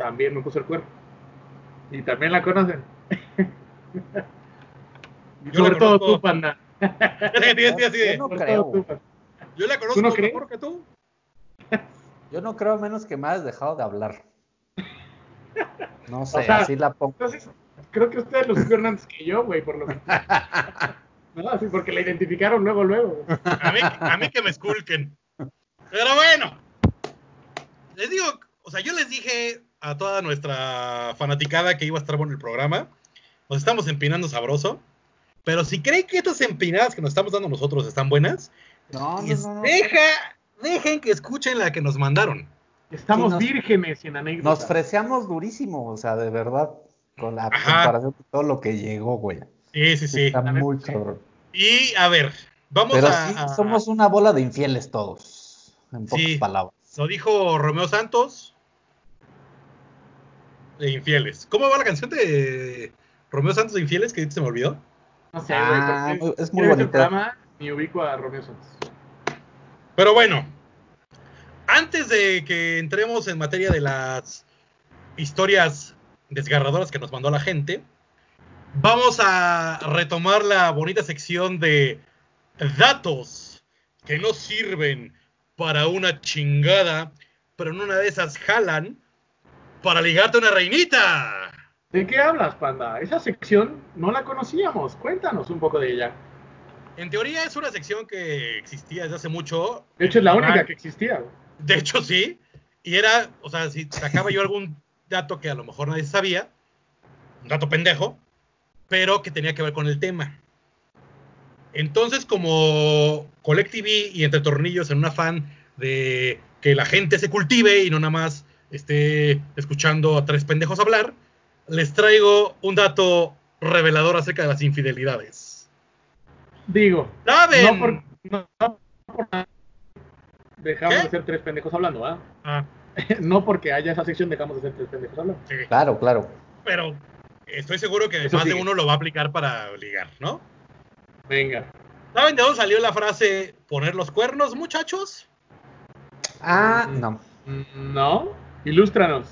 Speaker 3: también me puso el cuerno. Y también la conocen. (laughs)
Speaker 2: Yo
Speaker 3: Sobre
Speaker 2: la
Speaker 3: todo
Speaker 2: conozco.
Speaker 3: tú, panda. (laughs)
Speaker 2: Así
Speaker 4: Yo no creo.
Speaker 2: Yo la conozco
Speaker 3: ¿Tú no crees?
Speaker 2: mejor que tú.
Speaker 4: Yo no creo menos que me hayas dejado de hablar. No (laughs) sé,
Speaker 3: O sea,
Speaker 4: así la pongo.
Speaker 3: Entonces, creo que ustedes lo supieron antes que yo, güey, por lo que... No, sí, porque la identificaron luego, luego.
Speaker 2: A mí, a mí que me esculquen. Pero bueno, les digo, o sea, yo les dije a toda nuestra fanaticada que iba a estar bueno el programa. Nos estamos empinando sabroso. Pero si creen que estas empinadas que nos estamos dando nosotros están buenas,
Speaker 4: No, no,
Speaker 2: es-
Speaker 4: no, no.
Speaker 2: deja, dejen que escuchen la que nos mandaron.
Speaker 3: Estamos
Speaker 4: Sí, nos-
Speaker 3: vírgenes en anécdotas.
Speaker 4: Nos freseamos durísimo, o sea, de verdad. Con la
Speaker 2: Ajá.
Speaker 4: comparación de todo lo que llegó, güey.
Speaker 2: Sí, sí, sí.
Speaker 4: Está muy cabrón.
Speaker 2: Y a ver, vamos
Speaker 4: Pero
Speaker 2: a,
Speaker 4: sí,
Speaker 2: a-
Speaker 4: somos una bola de infieles todos. En pocas
Speaker 2: Sí.
Speaker 4: palabras.
Speaker 2: Lo dijo Romeo Santos. De infieles. ¿Cómo va la canción de Romeo Santos de infieles? Que se me olvidó.
Speaker 3: No sé, güey.
Speaker 4: Ah, es muy bonita.
Speaker 3: programa Ni ubico a Romeo Santos.
Speaker 2: Pero bueno, antes de que entremos en materia de las historias desgarradoras que nos mandó la gente, vamos a retomar la bonita sección de datos que no sirven para una chingada, pero en una de esas jalan para ligarte una reinita.
Speaker 3: ¿De qué hablas, panda? Esa sección no la conocíamos. Cuéntanos un poco de ella.
Speaker 2: En teoría es una sección que existía desde hace mucho.
Speaker 3: De hecho, es la única que existía.
Speaker 2: De hecho, sí. Y era, o sea, si sacaba yo algún dato que a lo mejor nadie sabía, un dato pendejo, pero que tenía que ver con el tema. Entonces, como Collective y Entre Tornillos en un afán de que la gente se cultive y no nada más esté escuchando a tres pendejos hablar, les traigo un dato revelador acerca de las infidelidades.
Speaker 3: Digo,
Speaker 2: ¿Saben?
Speaker 3: no por, no- no por nada dejamos
Speaker 2: ¿Qué?
Speaker 3: de ser tres pendejos hablando, ¿ah?
Speaker 2: Ah, (laughs)
Speaker 3: no porque haya esa sección dejamos de ser tres pendejos hablando.
Speaker 2: sí.
Speaker 4: Claro, claro.
Speaker 2: Pero estoy seguro que
Speaker 3: Eso
Speaker 2: más de uno lo va a aplicar para ligar, ¿no?
Speaker 3: Venga.
Speaker 2: ¿Saben de dónde salió la frase poner los cuernos, muchachos?
Speaker 4: Ah, no.
Speaker 3: Mm, ¿No? Ilústranos.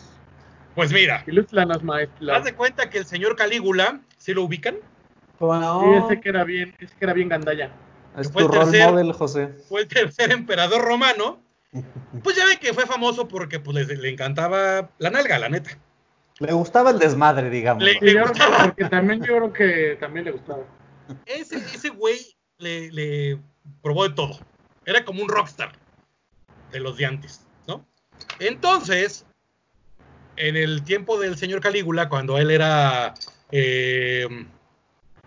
Speaker 2: Pues mira,
Speaker 3: Ilústranos, maestro.
Speaker 2: haz de cuenta que el señor Calígula, ¿sí lo ubican?
Speaker 4: Bueno,
Speaker 3: Sí, ese que era bien, ese que era bien gandalla.
Speaker 4: es
Speaker 2: fue
Speaker 4: tu
Speaker 2: el
Speaker 4: role
Speaker 2: tercer-
Speaker 4: model, José.
Speaker 2: Fue el tercer emperador romano. Pues ya ven que fue famoso porque pues, le, le encantaba la nalga, la neta.
Speaker 4: Le gustaba el desmadre, digamos.
Speaker 2: Le-
Speaker 3: que- porque también yo creo que también le gustaba.
Speaker 2: Ese, ese güey le, le probó de todo. Era como un rockstar de los de antes. Entonces, en el tiempo del señor Calígula, cuando él era eh,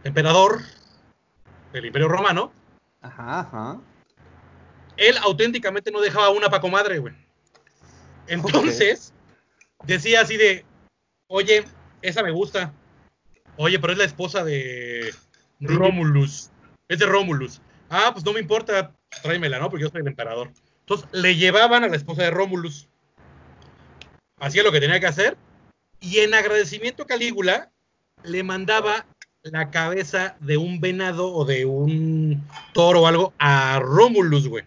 Speaker 2: emperador del Imperio Romano,
Speaker 4: Ajá, ajá.
Speaker 2: él auténticamente no dejaba una pa' comadre, güey. Entonces, decía así de, oye, esa me gusta. Oye, pero es la esposa de Romulus. Es de Romulus. Ah, pues no me importa, tráemela, ¿no? Porque yo soy el emperador. Entonces, le llevaban a la esposa de Romulus. Hacía lo que tenía que hacer. Y en agradecimiento a Calígula, le mandaba la cabeza de un venado o de un toro o algo a Romulus, güey.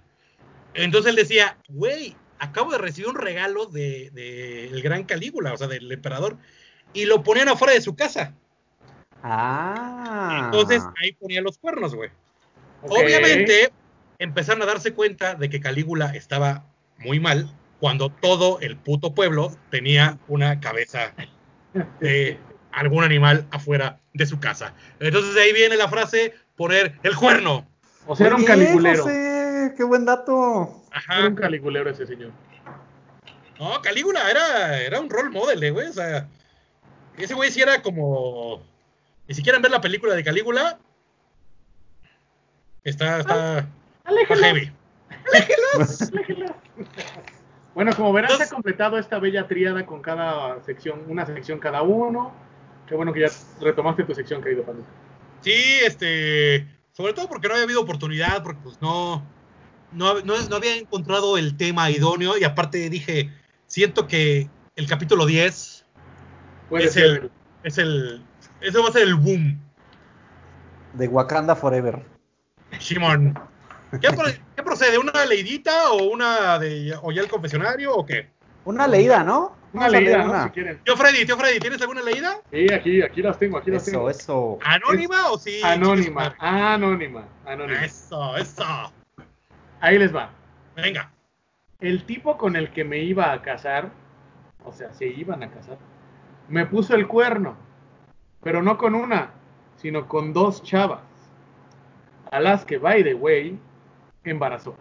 Speaker 2: Entonces él decía, güey, acabo de recibir un regalo de, de el gran Calígula, o sea, del emperador, y lo ponían afuera de su casa.
Speaker 4: Ah.
Speaker 2: Entonces ahí ponía los cuernos, güey. Obviamente empezaron a darse cuenta de que Calígula estaba muy mal cuando todo el puto pueblo tenía una cabeza de algún animal afuera de su casa. Entonces de ahí viene la frase poner el cuerno.
Speaker 3: O sea, era un caliculero.
Speaker 4: José, qué buen dato.
Speaker 2: Ajá.
Speaker 3: Era un caliculero ese señor.
Speaker 2: No, Calígula era, era un role model, eh, güey. O sea, ese güey sí era como. Ni siquiera ver la película de Calígula. Está, está, está
Speaker 3: Aléjalo,
Speaker 2: heavy.
Speaker 3: aléjalo. (laughs) Bueno, como verán,
Speaker 2: Entonces-
Speaker 3: se ha completado esta bella tríada con cada sección, una sección cada uno. Qué bueno que ya retomaste tu sección, querido Panda.
Speaker 2: Sí, este, sobre todo porque no había habido oportunidad, porque pues no, no, no, no había encontrado el tema idóneo y aparte dije, siento que el capítulo 10
Speaker 3: Puede
Speaker 2: Es
Speaker 3: ser.
Speaker 2: el- es el, ese va a ser el boom,
Speaker 4: De Wakanda Forever.
Speaker 2: Shimon. ¿Qué, pro- qué procede? ¿Una leidita o una de, o ya el confesionario o qué?
Speaker 4: Una leída, ¿no?
Speaker 3: Una leída, ¿no?
Speaker 4: una.
Speaker 3: Si quieren.
Speaker 2: Tío Freddy, tío Freddy, ¿tienes alguna leída?
Speaker 3: Sí, aquí, aquí las tengo, aquí las
Speaker 4: Eso,
Speaker 3: tengo.
Speaker 4: eso.
Speaker 2: ¿Anónima o sí?
Speaker 3: Anónima, anónima, anónima.
Speaker 2: Eso, eso.
Speaker 3: Ahí les va.
Speaker 2: Venga.
Speaker 3: El tipo con el que me iba a casar, o sea, se iban a casar, me puso el cuerno, pero no con una, sino con dos chavas, a las que, by the way, embarazó.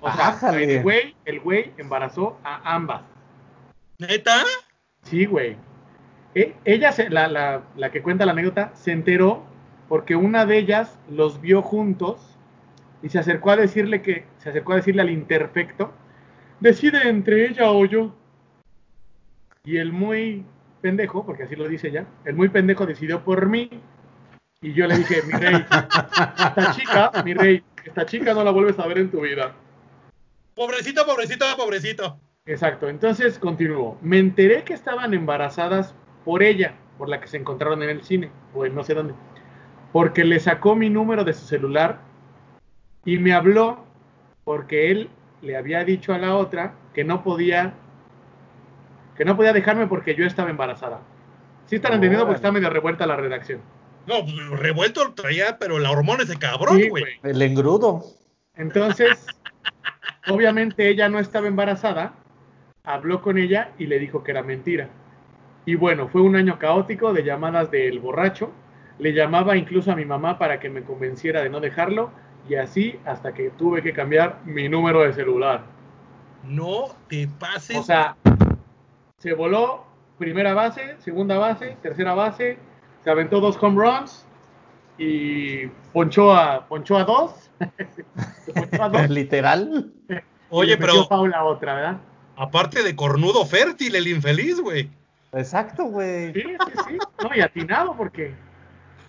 Speaker 3: O sea, the way, el güey embarazó a ambas.
Speaker 2: ¿Neta?
Speaker 3: Sí, güey. E- ella, se- la, la- la que cuenta la anécdota, se enteró porque una de ellas los vio juntos y se acercó a decirle que, se acercó a decirle al imperfecto, decide entre ella o yo. Y el muy pendejo, porque así lo dice ella, el muy pendejo decidió por mí. Y yo le dije, mi rey, (laughs) esta chica, mi rey, esta chica no la vuelves a ver en tu vida.
Speaker 2: Pobrecito, pobrecito, pobrecito.
Speaker 3: Exacto, entonces continuó. Me enteré que estaban embarazadas por ella, por la que se encontraron en el cine, o en no sé dónde, porque le sacó mi número de su celular y me habló porque él le había dicho a la otra que no podía, que no podía dejarme porque yo estaba embarazada. Sí están entendiendo porque está medio revuelta la redacción.
Speaker 2: No, pues, revuelto traía, pero la hormona ese cabrón,
Speaker 3: Sí,
Speaker 2: güey.
Speaker 3: güey.
Speaker 4: El engrudo.
Speaker 3: Entonces, (laughs) obviamente ella no estaba embarazada, habló con ella y le dijo que era mentira. Y bueno, fue un año caótico de llamadas del borracho. Le llamaba incluso a mi mamá para que me convenciera de no dejarlo y así hasta que tuve que cambiar mi número de celular.
Speaker 2: No te pases.
Speaker 3: O sea, se voló primera base, segunda base, tercera base, se aventó dos home runs y ponchó a, ponchó a dos. (laughs) Ponchó a dos.
Speaker 4: Literal.
Speaker 2: Oye, pero
Speaker 3: foul a otra, ¿verdad?
Speaker 2: aparte de cornudo fértil, el infeliz, güey.
Speaker 4: Exacto, güey.
Speaker 3: Sí, sí, sí. No, y atinado porque.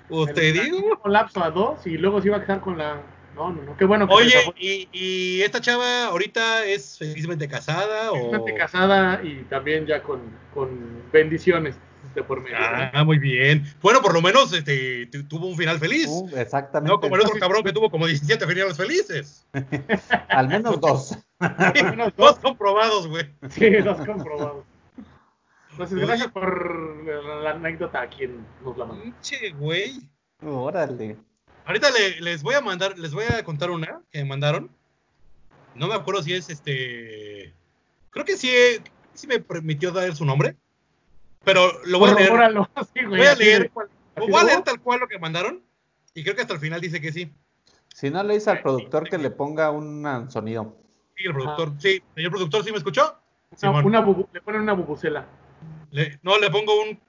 Speaker 2: Pues te
Speaker 3: el-
Speaker 2: digo.
Speaker 3: Un colapso a dos y luego se iba a quedar con la. No, no, no. Qué bueno que
Speaker 2: Oye. ¿y, y esta chava ahorita es felizmente casada o...?
Speaker 3: Felizmente casada y también ya con, con bendiciones de por medio. ¿verdad?
Speaker 2: Ah, muy bien. Bueno, por lo menos este, tu- tuvo un final feliz.
Speaker 4: Uh, exactamente.
Speaker 2: no como el otro cabrón que tuvo como 17 finales felices. (laughs)
Speaker 4: Al menos dos.
Speaker 3: Menos
Speaker 2: Dos
Speaker 3: dos.
Speaker 2: comprobados, güey.
Speaker 3: Sí, dos comprobados. Entonces,
Speaker 2: Oye.
Speaker 3: gracias por la, la anécdota a quien nos la mandó.
Speaker 2: Pinche, güey.
Speaker 4: Órale.
Speaker 2: Ahorita le- les voy a mandar, les voy a contar una que me mandaron. No me acuerdo si es este. Creo que sí, sí me permitió dar su nombre. Pero lo voy a leer.
Speaker 3: Corrobóralo, sí, güey,
Speaker 2: Voy a leer, cual- voy a leer
Speaker 3: "Oh".
Speaker 2: tal cual lo que mandaron. Y creo que hasta el final dice que sí.
Speaker 4: Si no le dice al productor que le ponga un sonido.
Speaker 2: Sí, el productor, sí. Señor productor, ¿sí me escuchó?
Speaker 3: Una-
Speaker 2: Simón.
Speaker 3: una bubu- le ponen una bubucela.
Speaker 2: Le- no, le pongo un,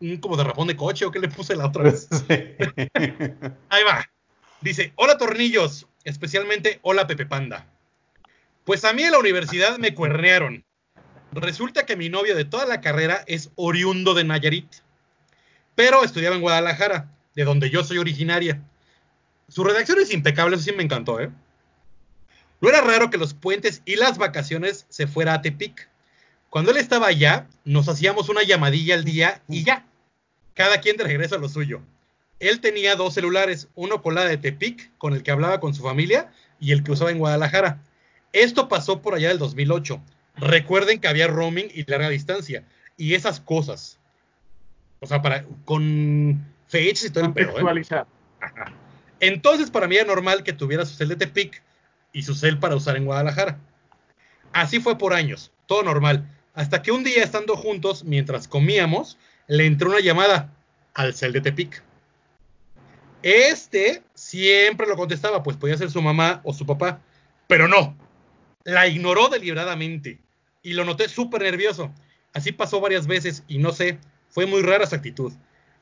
Speaker 2: un como de rapón de coche o qué le puse la otra vez. (laughs) (laughs) Ahí va. Dice, hola tornillos, especialmente hola Pepe Panda. Pues a mí en la universidad me cuernearon. Resulta que mi novio de toda la carrera es oriundo de Nayarit, pero estudiaba en Guadalajara, de donde yo soy originaria. Su redacción es impecable, eso sí me encantó, ¿eh? No era raro que los puentes y las vacaciones se fuera a Tepic. Cuando él estaba allá, nos hacíamos una llamadilla al día y ya. Cada quien de regreso a lo suyo. Él tenía dos celulares, uno con la de Tepic, con el que hablaba con su familia, y el que usaba en Guadalajara. Esto pasó por allá del 2008. Recuerden que había roaming y larga distancia, y esas cosas. O sea, para, con fechas y todo el pedo. ¿eh? Entonces, para mí era normal que tuviera su cel de Tepic y su cel para usar en Guadalajara. Así fue por años, todo normal. Hasta que un día, estando juntos, mientras comíamos, le entró una llamada al cel de Tepic. Este siempre lo contestaba, pues podía ser su mamá o su papá, pero no. La ignoró deliberadamente y lo noté súper nervioso. Así pasó varias veces y no sé, fue muy rara su actitud.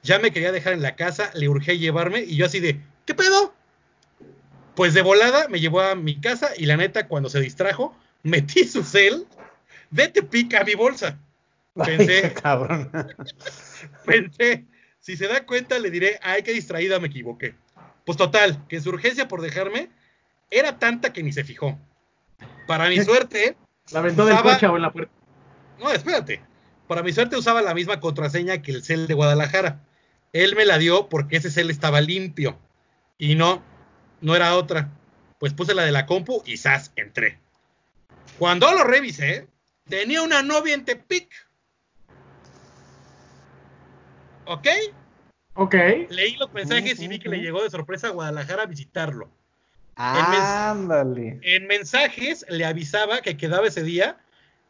Speaker 2: Ya me quería dejar en la casa, le urgé llevarme y yo así de, ¿qué pedo? Pues de volada me llevó a mi casa y la neta, cuando se distrajo, metí su cel, Vete pica mi bolsa. Pensé, (laughs)
Speaker 4: cabrón.
Speaker 2: pensé, si se da cuenta le diré, ay, qué distraída me equivoqué. Pues total, que su urgencia por dejarme era tanta que ni se fijó. Para mi suerte, (laughs)
Speaker 3: La aventó del coche o en la puerta.
Speaker 2: no, espérate. Para mi suerte usaba la misma contraseña que el cel de Guadalajara. Él me la dio porque ese cel estaba limpio. Y no, no era otra. Pues puse la de la compu y ¡zas! entré. Cuando lo revisé, tenía una novia en Tepic. ¿Ok?
Speaker 3: Ok.
Speaker 2: Leí los mensajes y vi que le llegó de sorpresa a Guadalajara a visitarlo.
Speaker 4: Ándale.
Speaker 2: En mensajes le avisaba que quedaba ese día,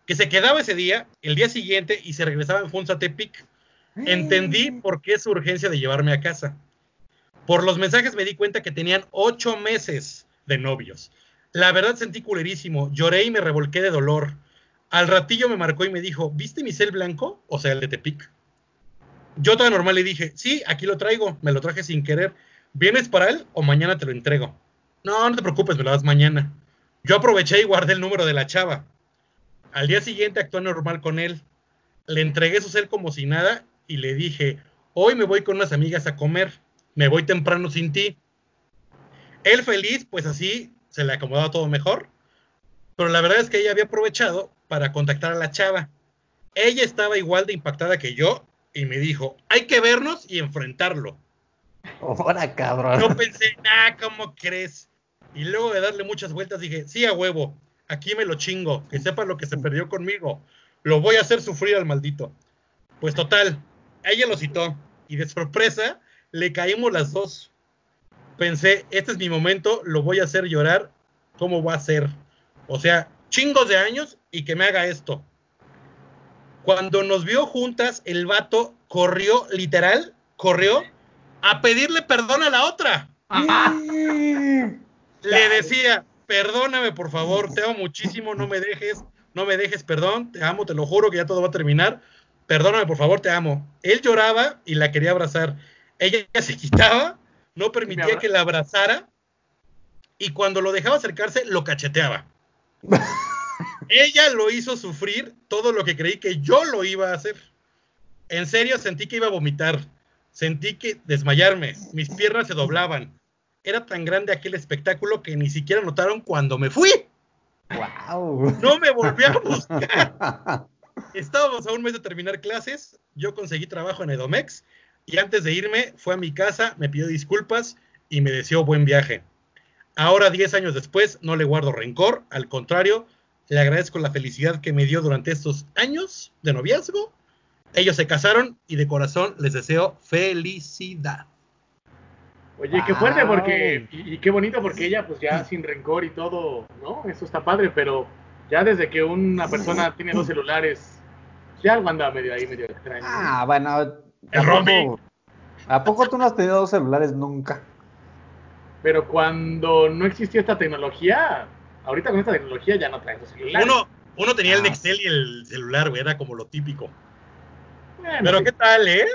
Speaker 2: que se quedaba ese día, el día siguiente y se regresaba en Funza Tepic. Entendí por qué su urgencia de llevarme a casa. Por los mensajes me di cuenta que tenían ocho meses de novios. La verdad sentí culerísimo, lloré y me revolqué de dolor. Al ratillo me marcó y me dijo, ¿viste mi cel blanco? O sea, el de Tepic. Yo toda normal le dije, sí, aquí lo traigo, me lo traje sin querer. ¿Vienes para él o mañana te lo entrego? No, no te preocupes, me lo das mañana. Yo aproveché y guardé el número de la chava. Al día siguiente actué normal con él. Le entregué su cel como si nada y le dije, hoy me voy con unas amigas a comer, me voy temprano sin ti. Él feliz, pues así se le acomodaba todo mejor. Pero la verdad es que ella había aprovechado para contactar a la chava. Ella estaba igual de impactada que yo y me dijo, hay que vernos y enfrentarlo.
Speaker 4: Ahora, cabrón.
Speaker 2: Yo pensé, ah, ¿cómo crees? Y luego de darle muchas vueltas dije, sí, a huevo, aquí me lo chingo, que sepa lo que se perdió conmigo. Lo voy a hacer sufrir al maldito. Pues total, ella lo citó y de sorpresa le caímos las dos. Pensé, este es mi momento, lo voy a hacer llorar, ¿cómo va a ser? O sea, chingos de años y que me haga esto. Cuando nos vio juntas, el vato corrió, literal, corrió a pedirle perdón a la otra. Le decía, perdóname por favor, te amo muchísimo, no me dejes, no me dejes, perdón, te amo, te lo juro que ya todo va a terminar. Perdóname por favor, te amo. Él lloraba y la quería abrazar. Ella (laughs) se quitaba, no permitía que la abrazara y cuando lo dejaba acercarse, lo cacheteaba. (laughs) Ella lo hizo sufrir todo lo que creí que yo lo iba a hacer. En serio, sentí que iba a vomitar. Sentí que desmayarme. Mis piernas se doblaban. Era tan grande aquel espectáculo que ni siquiera notaron cuando me fui.
Speaker 4: Wow.
Speaker 2: No me volví a buscar. (laughs) Estábamos a un mes de terminar clases. Yo conseguí trabajo en Edomex. Y antes de irme, fue a mi casa, me pidió disculpas y me deseó buen viaje. Ahora, 10 años después, no le guardo rencor. Al contrario, le agradezco la felicidad que me dio durante estos años de noviazgo. Ellos se casaron y de corazón les deseo felicidad.
Speaker 3: Oye, qué fuerte porque, y, y qué bonito porque ella pues ya sin rencor y todo, ¿no? Eso está padre, pero ya desde que una persona tiene dos celulares, ya algo anda medio ahí, medio extraño.
Speaker 4: Ah, bueno. ¿a
Speaker 2: El roaming.
Speaker 4: ¿A poco tú no has tenido dos celulares nunca?
Speaker 3: Pero cuando no existía esta tecnología, ahorita con esta tecnología ya no traes dos celulares.
Speaker 2: Uno, uno tenía el
Speaker 4: Ah.
Speaker 2: Nextel y el celular, güey, era como lo típico.
Speaker 3: Bueno,
Speaker 2: Pero
Speaker 3: sí.
Speaker 2: qué tal, ¿eh?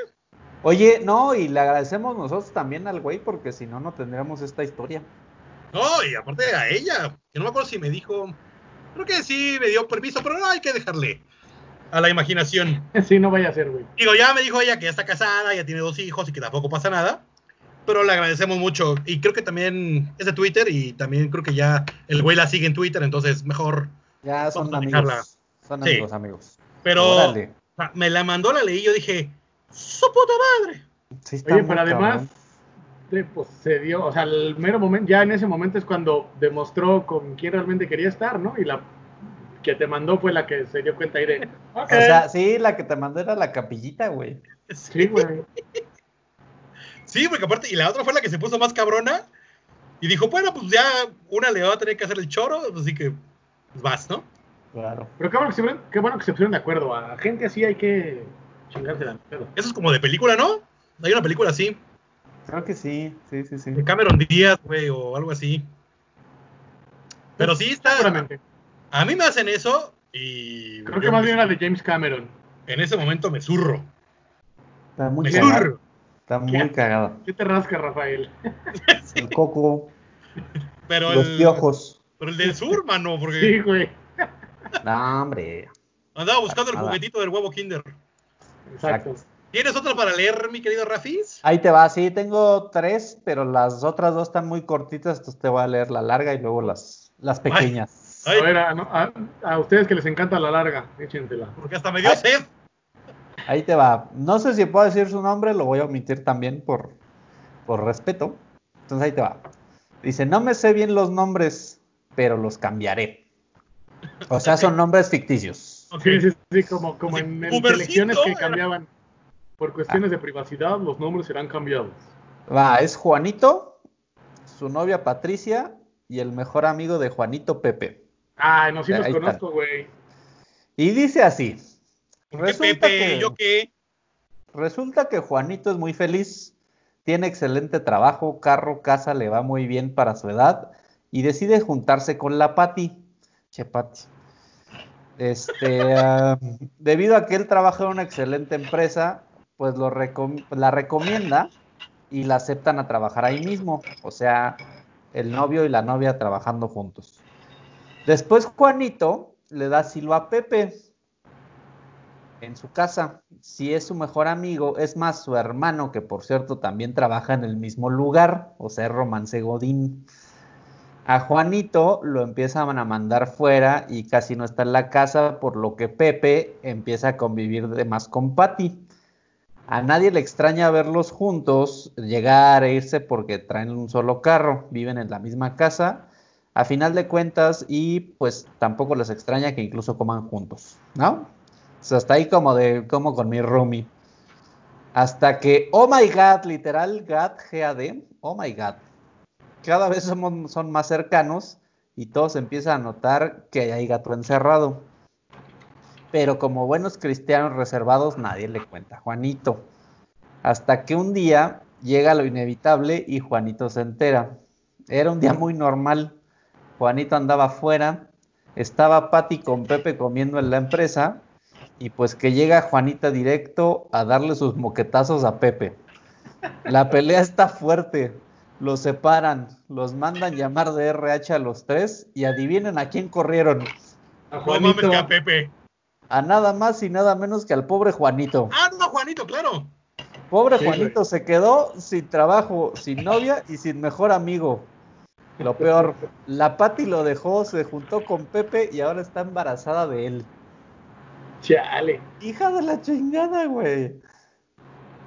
Speaker 4: Oye, no, y le agradecemos nosotros también al güey, porque si no, no tendríamos esta historia.
Speaker 2: No, y aparte a ella, que no me acuerdo si me dijo, creo que sí me dio permiso, pero no hay que dejarle a la imaginación. (laughs)
Speaker 3: Sí, no vaya a ser, güey.
Speaker 2: Digo, ya me dijo ella que ya está casada, ya tiene dos hijos y que tampoco pasa nada, pero le agradecemos mucho. Y creo que también es de Twitter y también creo que ya el güey la sigue en Twitter, entonces mejor.
Speaker 4: Ya son amigos. Son
Speaker 2: Sí.
Speaker 4: amigos, amigos.
Speaker 2: Pero
Speaker 4: Órale.
Speaker 2: me la mandó, la leí, yo dije, su puta madre.
Speaker 4: Sí está
Speaker 3: Oye, pero además, pues se dio, o sea, el mero momento, ya en ese momento es cuando demostró con quién realmente quería estar, ¿no? Y la que te mandó fue la que se dio cuenta ahí de, (laughs)
Speaker 4: O sea, sí, la que te mandó era la capillita, güey.
Speaker 3: sí, güey. (laughs)
Speaker 2: Sí, porque aparte, y la otra fue la que se puso más cabrona y dijo, bueno, pues ya una le va a tener que hacer el choro, así que pues vas, ¿no?
Speaker 4: Claro.
Speaker 3: Pero qué bueno que se, pusieron- qué bueno que se pusieron de acuerdo. A gente así hay que
Speaker 2: Eso es como de película, ¿no? Hay una película así,
Speaker 4: Creo que sí, sí, sí, sí.
Speaker 2: de Cameron Díaz, güey, o algo así. Pero sí está.
Speaker 3: Seguramente.
Speaker 2: A mí me hacen eso y.
Speaker 3: Creo que más
Speaker 2: me-
Speaker 3: bien la de James Cameron.
Speaker 2: En ese momento me zurro.
Speaker 4: Está muy
Speaker 2: Me
Speaker 4: cagado.
Speaker 2: zurro.
Speaker 4: Está muy cagado.
Speaker 3: ¿Qué te rasca, Rafael? (laughs)
Speaker 4: El coco,
Speaker 2: Pero
Speaker 4: los
Speaker 2: el,
Speaker 4: piojos.
Speaker 2: pero el del sur, mano, porque
Speaker 3: Sí, güey. (laughs)
Speaker 4: No, hombre.
Speaker 2: Andaba buscando el
Speaker 4: Nada.
Speaker 2: juguetito del huevo Kinder.
Speaker 3: Exacto.
Speaker 2: ¿Tienes otra para leer, mi querido Rafis?
Speaker 4: Ahí te va, sí, tengo tres, pero las otras dos están muy cortitas, entonces te voy a leer la larga y luego las, las pequeñas.
Speaker 2: Ay.
Speaker 3: A ver, a, no- a- a ustedes que les encanta la larga, échentela.
Speaker 2: Porque hasta me dio
Speaker 4: Ay.
Speaker 2: sed.
Speaker 4: Ahí te va. No sé si puedo decir su nombre, lo voy a omitir también por, por respeto. Entonces ahí te va. Dice, no me sé bien los nombres, pero los cambiaré. O sea, son nombres ficticios.
Speaker 2: Ok.
Speaker 3: Sí, sí, sí, como, en, en selecciones que cambiaban. Por cuestiones de privacidad, los nombres serán cambiados.
Speaker 4: Va, es Juanito, su novia Patricia y el mejor amigo de Juanito Pepe.
Speaker 3: Ay, no, sí los
Speaker 4: Ahí
Speaker 3: conozco, güey.
Speaker 4: Y dice así.
Speaker 2: ¿Qué
Speaker 4: Resulta
Speaker 2: Pepe?
Speaker 4: que-
Speaker 2: ¿Yo qué?
Speaker 4: Resulta que Juanito es muy feliz, tiene excelente trabajo, carro, casa, le va muy bien para su edad y decide juntarse con la Patti. Che, Patti. Este, debido a que él trabaja en una excelente empresa, pues lo la recomienda y la aceptan a trabajar ahí mismo. O sea, el novio y la novia trabajando juntos. Después Juanito le da asilo a Pepe en su casa. Si es su mejor amigo, es más su hermano, que por cierto también trabaja en el mismo lugar, o sea, romance Godín. A Juanito lo empiezan a mandar fuera y casi no está en la casa, por lo que Pepe empieza a convivir de más con Patty. A nadie le extraña verlos juntos, llegar e irse porque traen un solo carro, viven en la misma casa, a final de cuentas, y pues tampoco les extraña que incluso coman juntos, ¿no? Sea, hasta ahí como de, como con mi roomie. Hasta que, oh my god, literal, God, G-A-D, oh my god. Cada vez somos, son más cercanos y todos empiezan a notar que hay gato encerrado. Pero como buenos cristianos reservados, nadie le cuenta a Juanito. Hasta que un día llega lo inevitable y Juanito se entera. Era un día muy normal. Juanito andaba afuera, estaba Pati con Pepe comiendo en la empresa y pues que llega Juanita directo a darle sus moquetazos a Pepe. La pelea está fuerte, los separan, los mandan llamar de RH a los tres y adivinen a quién corrieron.
Speaker 3: A
Speaker 2: No
Speaker 3: Juanito.
Speaker 2: mames a Pepe.
Speaker 4: A nada más y nada menos que al pobre Juanito.
Speaker 2: Ah, no, Juanito, claro.
Speaker 4: Pobre
Speaker 3: Sí,
Speaker 4: Juanito se quedó sin trabajo, sin novia y sin mejor amigo. Lo peor, la Pati lo dejó, se juntó con Pepe y ahora está embarazada de él.
Speaker 3: Chale.
Speaker 4: Hija de la chingada, güey.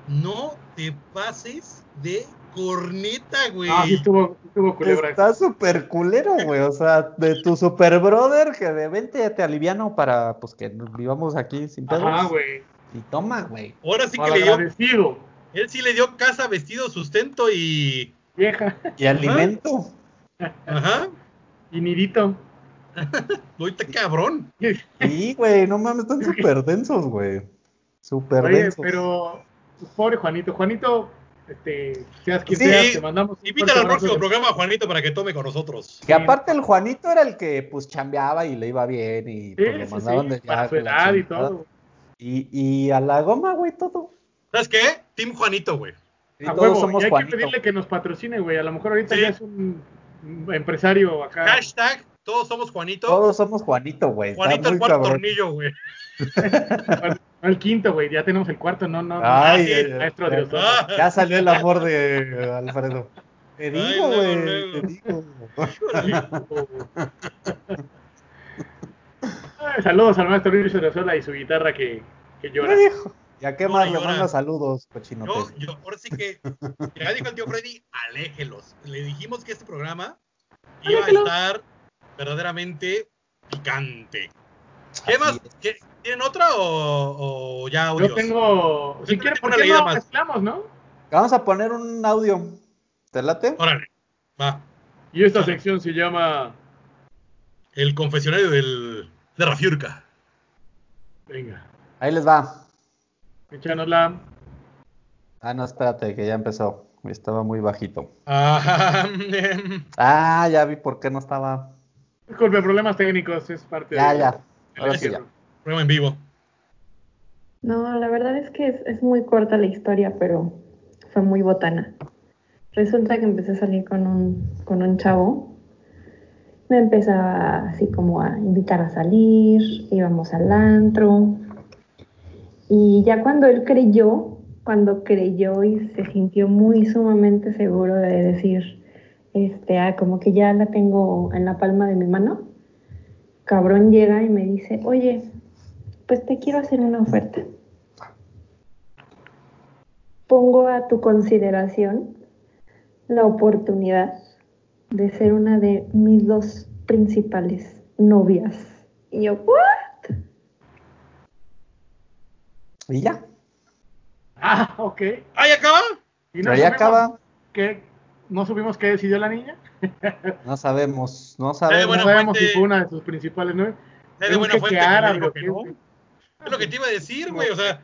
Speaker 2: No te pases de corneta, güey.
Speaker 3: Ah, sí estuvo, estuvo culebra.
Speaker 4: Está súper culero, güey. O sea, de tu super brother que de vente te aliviano para pues que nos vivamos aquí sin pedos.
Speaker 3: Ajá, güey.
Speaker 4: Y toma, güey.
Speaker 2: Ahora sí que le dio,
Speaker 3: Malagradecido.
Speaker 2: él sí le dio casa, vestido, sustento y.
Speaker 3: Vieja.
Speaker 4: Y alimento.
Speaker 2: Ajá.
Speaker 3: Y nidito. (laughs)
Speaker 2: Ahorita cabrón.
Speaker 4: Sí, güey, no mames, están (laughs) súper densos, güey. Súper
Speaker 3: Oye,
Speaker 4: densos.
Speaker 3: pero pobre Juanito. Juanito, este, seas quien
Speaker 4: Sí.
Speaker 3: seas, te mandamos
Speaker 2: Invítalo al próximo
Speaker 3: abrazo.
Speaker 2: programa, Juanito, para que tome con nosotros.
Speaker 4: Que aparte el Juanito era el que pues chambeaba y le iba bien y
Speaker 3: Sí,
Speaker 4: pues lo
Speaker 3: sí,
Speaker 4: mandaban
Speaker 3: sí,
Speaker 4: de
Speaker 3: para su edad y todo.
Speaker 4: Y, y a la goma, güey, todo.
Speaker 2: ¿Sabes qué? Team Juanito, güey.
Speaker 4: Y
Speaker 3: a
Speaker 4: todos
Speaker 3: huevo,
Speaker 4: somos
Speaker 3: y hay
Speaker 4: Juanito.
Speaker 3: que pedirle que nos patrocine, güey. A lo mejor ahorita
Speaker 2: Sí.
Speaker 3: ya es un un empresario acá.
Speaker 2: Hashtag, todos somos Juanito.
Speaker 4: Todos somos Juanito, güey.
Speaker 2: Juanito el cuarto
Speaker 4: cabrón.
Speaker 2: tornillo, güey.
Speaker 3: No el quinto, güey. Ya tenemos el cuarto. No, no.
Speaker 4: Ay,
Speaker 2: sí,
Speaker 4: ay, ay,
Speaker 3: maestro
Speaker 4: ya-
Speaker 3: Dios.
Speaker 2: Ah,
Speaker 4: Ya salió el amor de Alfredo. Te digo, güey, te digo.
Speaker 3: Ay, saludos al maestro Luis Orezola y su guitarra que, que llora.
Speaker 4: ¿Ya qué más le manda saludos,
Speaker 2: yo,
Speaker 4: cochinotes?
Speaker 2: yo, ahora sí que, ya dijo el tío Freddy, aléjelos. Le dijimos que este programa iba a estar verdaderamente picante. ¿Qué
Speaker 4: Así
Speaker 2: más?
Speaker 4: es.
Speaker 2: ¿Qué- ¿Tienen otra o, o ya audios?
Speaker 3: Yo tengo. Si quieres, ¿por qué no
Speaker 2: más.
Speaker 3: mezclamos, no?
Speaker 4: Vamos a poner un audio. ¿Te late?
Speaker 2: Órale, va.
Speaker 3: Y esta sección se llama.
Speaker 2: El confesionario del, de Rafiurca.
Speaker 3: Venga,
Speaker 4: Ahí les va.
Speaker 3: échanosla.
Speaker 4: Ah, no, espérate, que ya empezó. Estaba muy bajito.
Speaker 2: Ah, (laughs) em,
Speaker 4: Ah, ya vi por qué no estaba.
Speaker 3: Disculpe, problemas técnicos, es parte
Speaker 4: Ya,
Speaker 3: de.
Speaker 4: ya. Ahora sí
Speaker 3: encierro.
Speaker 2: programa en vivo.
Speaker 5: No, la verdad es que es, es muy corta la historia, pero fue muy botana. Resulta que empecé a salir con un, con un chavo me empezaba así como a invitar a salir, íbamos al antro. Y ya cuando él creyó, cuando creyó y se sintió muy sumamente seguro de decir, este, ah, como que ya la tengo en la palma de mi mano, cabrón llega y me dice, oye, pues te quiero hacer una oferta. Pongo a tu consideración la oportunidad de ser una de mis dos principales novias. Y yo, ¿what?
Speaker 4: Y ya.
Speaker 3: Ah, ok.
Speaker 2: ¿Ahí acaba?
Speaker 3: Y
Speaker 4: Pero ahí acaba.
Speaker 3: qué- no supimos qué decidió la niña.
Speaker 4: No sabemos, no
Speaker 2: Eh,
Speaker 4: sabemos.
Speaker 2: bueno,
Speaker 3: no sabemos
Speaker 2: fuente-
Speaker 3: si fue una de sus principales nueve.
Speaker 2: Es
Speaker 3: Es
Speaker 2: de buena fuente que no. Es lo que te iba a decir, güey. O sea,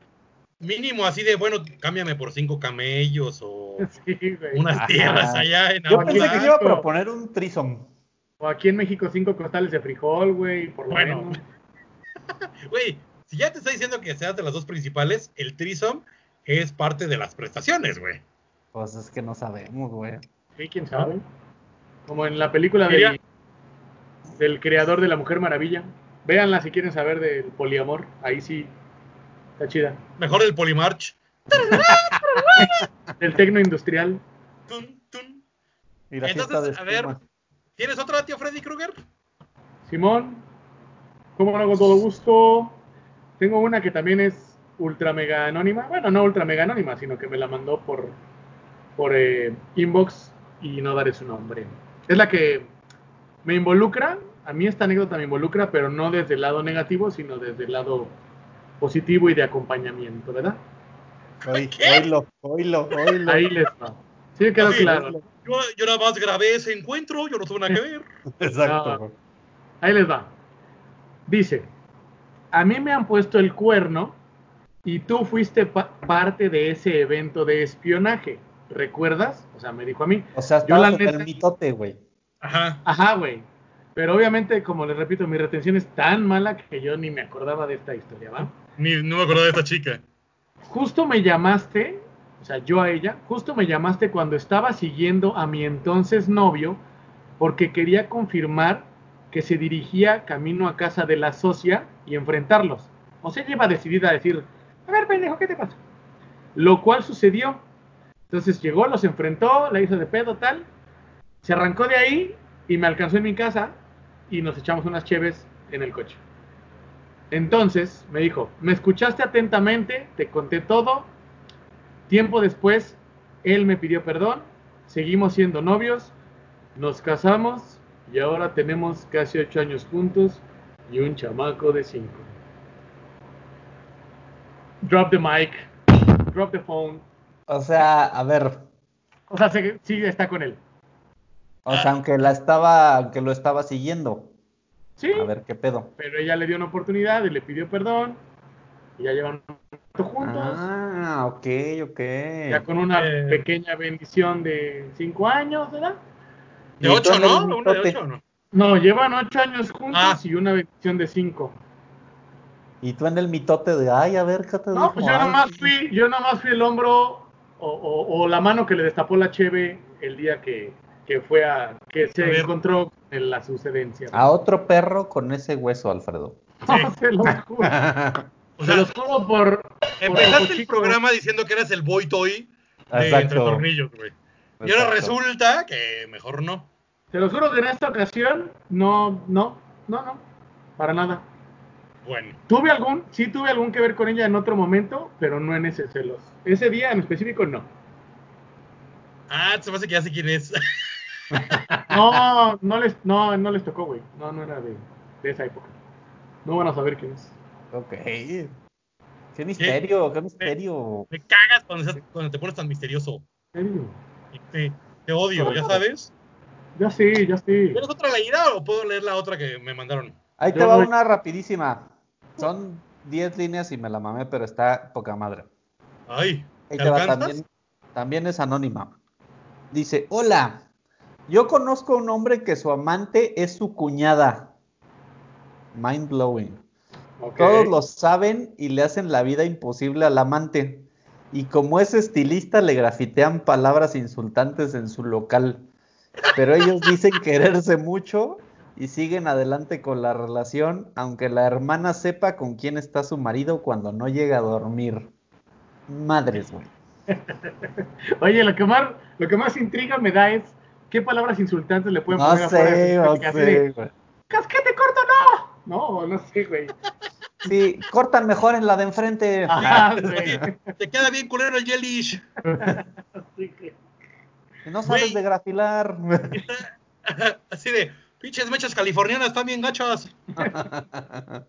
Speaker 2: mínimo así de, bueno, cámbiame por cinco camellos o (laughs)
Speaker 3: Sí,
Speaker 2: unas
Speaker 4: Ajá.
Speaker 2: tierras allá en
Speaker 4: Yo pensé
Speaker 3: en
Speaker 4: que
Speaker 2: Aguilar.
Speaker 4: iba a proponer un trisom.
Speaker 3: O aquí en México cinco costales de frijol, güey, por lo
Speaker 2: Bueno.
Speaker 3: menos. (laughs)
Speaker 2: Güey, si ya te está diciendo que seas de las dos principales, el trisom es parte de las prestaciones, güey.
Speaker 4: Pues es que no sabemos, güey.
Speaker 3: Sí, quién sabe. Como en la película del, del creador de la Mujer Maravilla. Véanla si quieren saber del poliamor. Ahí sí está chida.
Speaker 2: Mejor el Polymarch.
Speaker 3: El tecno industrial.
Speaker 2: Tun, tun.
Speaker 4: Y la
Speaker 2: Entonces, a ver. ¿Tienes otra, tío Freddy Krueger?
Speaker 3: Simón, ¿cómo no con todo gusto? Tengo una que también es ultra mega anónima. Bueno, no ultra mega anónima, sino que me la mandó por, por eh, inbox y no daré su nombre. Es la que me involucra, a mí esta anécdota me involucra, pero no desde el lado negativo, sino desde el lado positivo y de acompañamiento, ¿verdad?
Speaker 2: ¿Qué?
Speaker 4: Oílo, oílo, oílo.
Speaker 3: Ahí les va. Sí, quedó
Speaker 2: Sí,
Speaker 3: claro.
Speaker 2: Yo, yo nada más grabé ese encuentro, yo no tuve nada que ver. (laughs)
Speaker 4: Exacto.
Speaker 3: No. Ahí les va. Dice, a mí me han puesto el cuerno y tú fuiste pa- parte de ese evento de espionaje. ¿Recuerdas? O sea, me dijo a mí.
Speaker 4: O sea,
Speaker 3: Yo la neta-
Speaker 4: el mitote, güey.
Speaker 2: Ajá.
Speaker 3: Ajá, güey. Pero obviamente, como les repito, mi retención es tan mala que yo ni me acordaba de esta historia, ¿va?
Speaker 2: Ni, no me acuerdo de esta chica.
Speaker 3: Justo me llamaste, o sea, yo a ella, justo me llamaste cuando estaba siguiendo a mi entonces novio porque quería confirmar que se dirigía camino a casa de la socia y enfrentarlos. O sea, ella iba decidida a decir, a ver, pendejo, ¿qué te pasa? Lo cual sucedió. Entonces llegó, los enfrentó, la hizo de pedo, tal. Se arrancó de ahí y me alcanzó en mi casa y nos echamos unas cheves en el coche. Entonces me dijo, me escuchaste atentamente, te conté todo. Tiempo después, él me pidió perdón, seguimos siendo novios, nos casamos y ahora tenemos casi ocho años juntos y un chamaco de cinco. Drop the mic, drop the phone.
Speaker 4: O sea, a ver.
Speaker 3: O sea, se- sí está con él.
Speaker 4: O sea, aunque la estaba, aunque lo estaba siguiendo.
Speaker 3: Sí,
Speaker 4: A ver qué pedo.
Speaker 3: pero ella le dio una oportunidad y le pidió perdón. Y ya llevan un rato juntos.
Speaker 4: Ah, ok, ok.
Speaker 3: Ya con una
Speaker 2: Eh.
Speaker 3: pequeña bendición de cinco años, ¿verdad?
Speaker 2: De ocho, ¿no? Una de ocho, ¿no?
Speaker 3: No, llevan ocho años juntos
Speaker 2: Ah.
Speaker 3: y una bendición de cinco.
Speaker 4: Y tú en el mitote de, ay, a ver, ¿qué te
Speaker 3: No,
Speaker 4: dijo?
Speaker 3: pues yo nomás fui, yo nomás fui el hombro o, o- o la mano que le destapó la cheve el día que, que fue a, que se encontró en la sucedencia.
Speaker 4: A otro perro con ese hueso, Alfredo.
Speaker 3: No, (laughs) se los juro. (laughs)
Speaker 2: O
Speaker 3: Se
Speaker 2: sea,
Speaker 3: los juro por, por
Speaker 2: empezaste el programa diciendo que eras el boy toy de
Speaker 4: Exacto.
Speaker 2: entre tornillos, güey. Y ahora resulta que mejor no.
Speaker 3: Se los juro que en esta ocasión no, no, no, no, para nada.
Speaker 2: Bueno,
Speaker 3: Tuve algún, sí tuve algún que ver con ella en otro momento, pero no en ese celos. Ese día en específico no.
Speaker 2: ah, se me hace que ya sé quién es. (laughs)
Speaker 3: No, no les, no, no les tocó, güey. No, no era de, de esa época. No van a saber quién es.
Speaker 4: Ok. Qué misterio, qué misterio.
Speaker 2: Me cagas cuando, seas- cuando te pones tan misterioso.
Speaker 3: ¿En
Speaker 2: Te, te odio, ya sabes.
Speaker 3: Ya sí, ya sí.
Speaker 2: ¿Tienes otra leída o puedo leer la otra que me mandaron?
Speaker 4: Ahí te
Speaker 3: Yo
Speaker 4: va
Speaker 3: voy-
Speaker 4: una rapidísima. Son 10 líneas y me la mamé, pero está poca madre.
Speaker 2: Ay, ¿te
Speaker 4: va, también, también es anónima. Dice, hola, yo conozco a un hombre que su amante es su cuñada. Mind blowing. Todos lo saben y le hacen la vida imposible al amante. Y como es estilista, le grafitean palabras insultantes en su local. Pero ellos dicen quererse mucho y siguen adelante con la relación, aunque la hermana sepa con quién está su marido cuando no llega a dormir. Madres, güey. (laughs)
Speaker 3: Oye, lo que más, lo que más intriga me da es qué palabras insultantes le pueden
Speaker 4: No
Speaker 3: poner
Speaker 4: sé,
Speaker 3: su
Speaker 4: no sé, güey.
Speaker 3: ¡Casquete corto, no! No, no sé, güey.
Speaker 4: Sí, cortan mejor en la de enfrente. (laughs)
Speaker 3: Ajá, güey.
Speaker 2: Te queda bien culero el. (laughs)
Speaker 3: Sí.
Speaker 4: Si no sabes
Speaker 2: Güey.
Speaker 4: de grafilar.
Speaker 2: Así de, pinches mechas californianas están bien gachas. (laughs)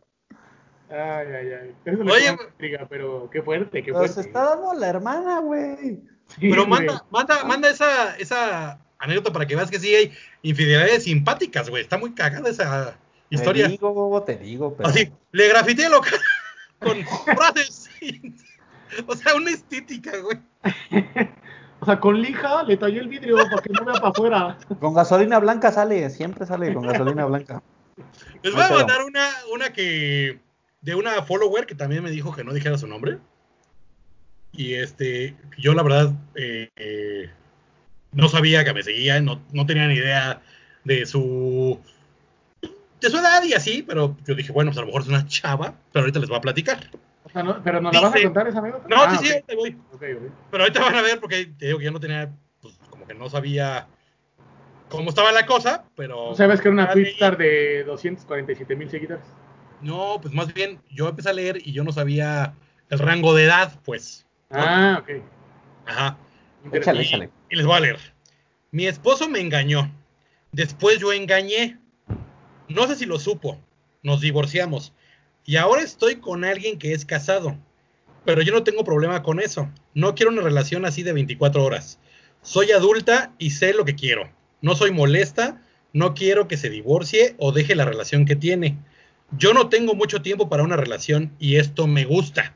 Speaker 3: Ay, ay, ay. Eso
Speaker 2: Oye,
Speaker 3: intriga, pero qué fuerte, qué
Speaker 4: Pues
Speaker 3: fuerte.
Speaker 4: está dando la hermana, güey.
Speaker 3: Sí,
Speaker 2: Pero
Speaker 3: güey.
Speaker 2: manda, manda, manda esa, esa anécdota para que veas que sí hay infidelidades simpáticas, güey. Está muy cagada esa historia.
Speaker 4: Te digo, te digo, pero.
Speaker 2: Así, le grafité lo (laughs) con frases. o sea, una estética, güey. (laughs)
Speaker 3: O sea, con lija le tallé el vidrio para que no vea para afuera.
Speaker 4: Con gasolina blanca sale, siempre sale con gasolina (laughs) blanca.
Speaker 2: Les voy a mandar una, una que. de una follower que también me dijo que no dijera su nombre. Y este, yo la verdad eh, eh, no sabía que me seguía, no, no tenía ni idea de su de su edad y así, pero yo dije, bueno, pues a lo mejor es una chava, pero ahorita les voy a platicar.
Speaker 3: O sea, no- pero ¿nos la vas a contar esa anécdota?
Speaker 2: No,
Speaker 3: Ah,
Speaker 2: sí, sí,
Speaker 3: ok.
Speaker 2: ahorita voy.
Speaker 3: Ok, ok.
Speaker 2: Pero ahorita van a ver porque te digo que yo no tenía, pues como que no sabía cómo estaba la cosa, pero...
Speaker 3: ¿Tú sabes que era una Twitstar de 247 mil seguidores?
Speaker 2: No, pues más bien yo empecé a leer y yo no sabía el rango de edad, pues.
Speaker 3: Ah, ok.
Speaker 2: Ajá.
Speaker 4: Échale,
Speaker 2: Y-
Speaker 4: échale.
Speaker 2: Y les voy a leer. Mi esposo me engañó. Después yo engañé. No sé si lo supo. Nos divorciamos. Y ahora estoy con alguien que es casado. Pero yo no tengo problema con eso. No quiero una relación así de 24 horas. Soy adulta y sé lo que quiero. No soy molesta. No quiero que se divorcie o deje la relación que tiene. Yo no tengo mucho tiempo para una relación y esto me gusta.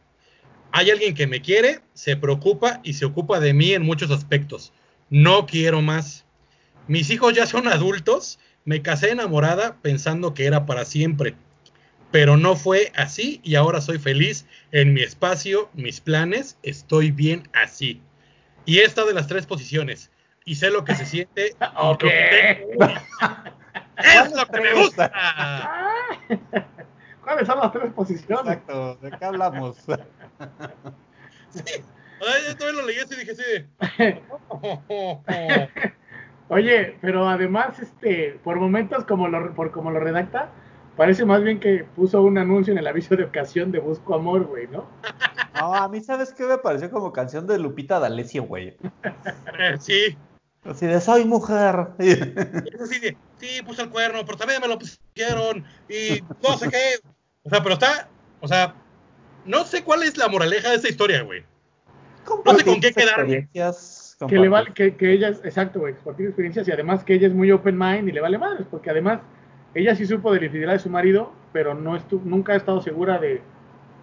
Speaker 2: Hay alguien que me quiere, se preocupa y se ocupa de mí en muchos aspectos. No quiero más. Mis hijos ya son adultos. Me casé enamorada pensando que era para siempre. Pero no fue así y ahora soy feliz en mi espacio, mis planes. Estoy bien así. Y he estado en las tres posiciones. Y sé lo que se siente. (laughs)
Speaker 3: Ok. (laughs)
Speaker 2: Es lo que me gusta.
Speaker 3: ¿Cuáles son las tres posiciones?
Speaker 4: Exacto, ¿de qué hablamos? (laughs)
Speaker 2: Sí. Ay, yo también lo leí así y dije de...
Speaker 3: Oye, pero además, este, por momentos, como lo, por como lo redacta, parece más bien que puso un anuncio en el aviso de ocasión de Busco Amor, güey, ¿no?
Speaker 4: No, a mí, ¿sabes qué me pareció como canción de Lupita D'Alessio, güey? (laughs)
Speaker 2: Sí,
Speaker 4: Así de, soy mujer. (laughs)
Speaker 2: es así de, sí, puse el cuerno, pero también me lo pusieron y no sé qué. O sea, pero está, o sea, no sé cuál es la moraleja de esta historia, güey. No sé con qué quedarme.
Speaker 3: Que le vale, que, que ella, es- exacto, güey, compartir experiencias y además que ella es muy open mind y le vale madres, porque además ella sí supo de la infidelidad de su marido, pero no estu nunca ha estado segura de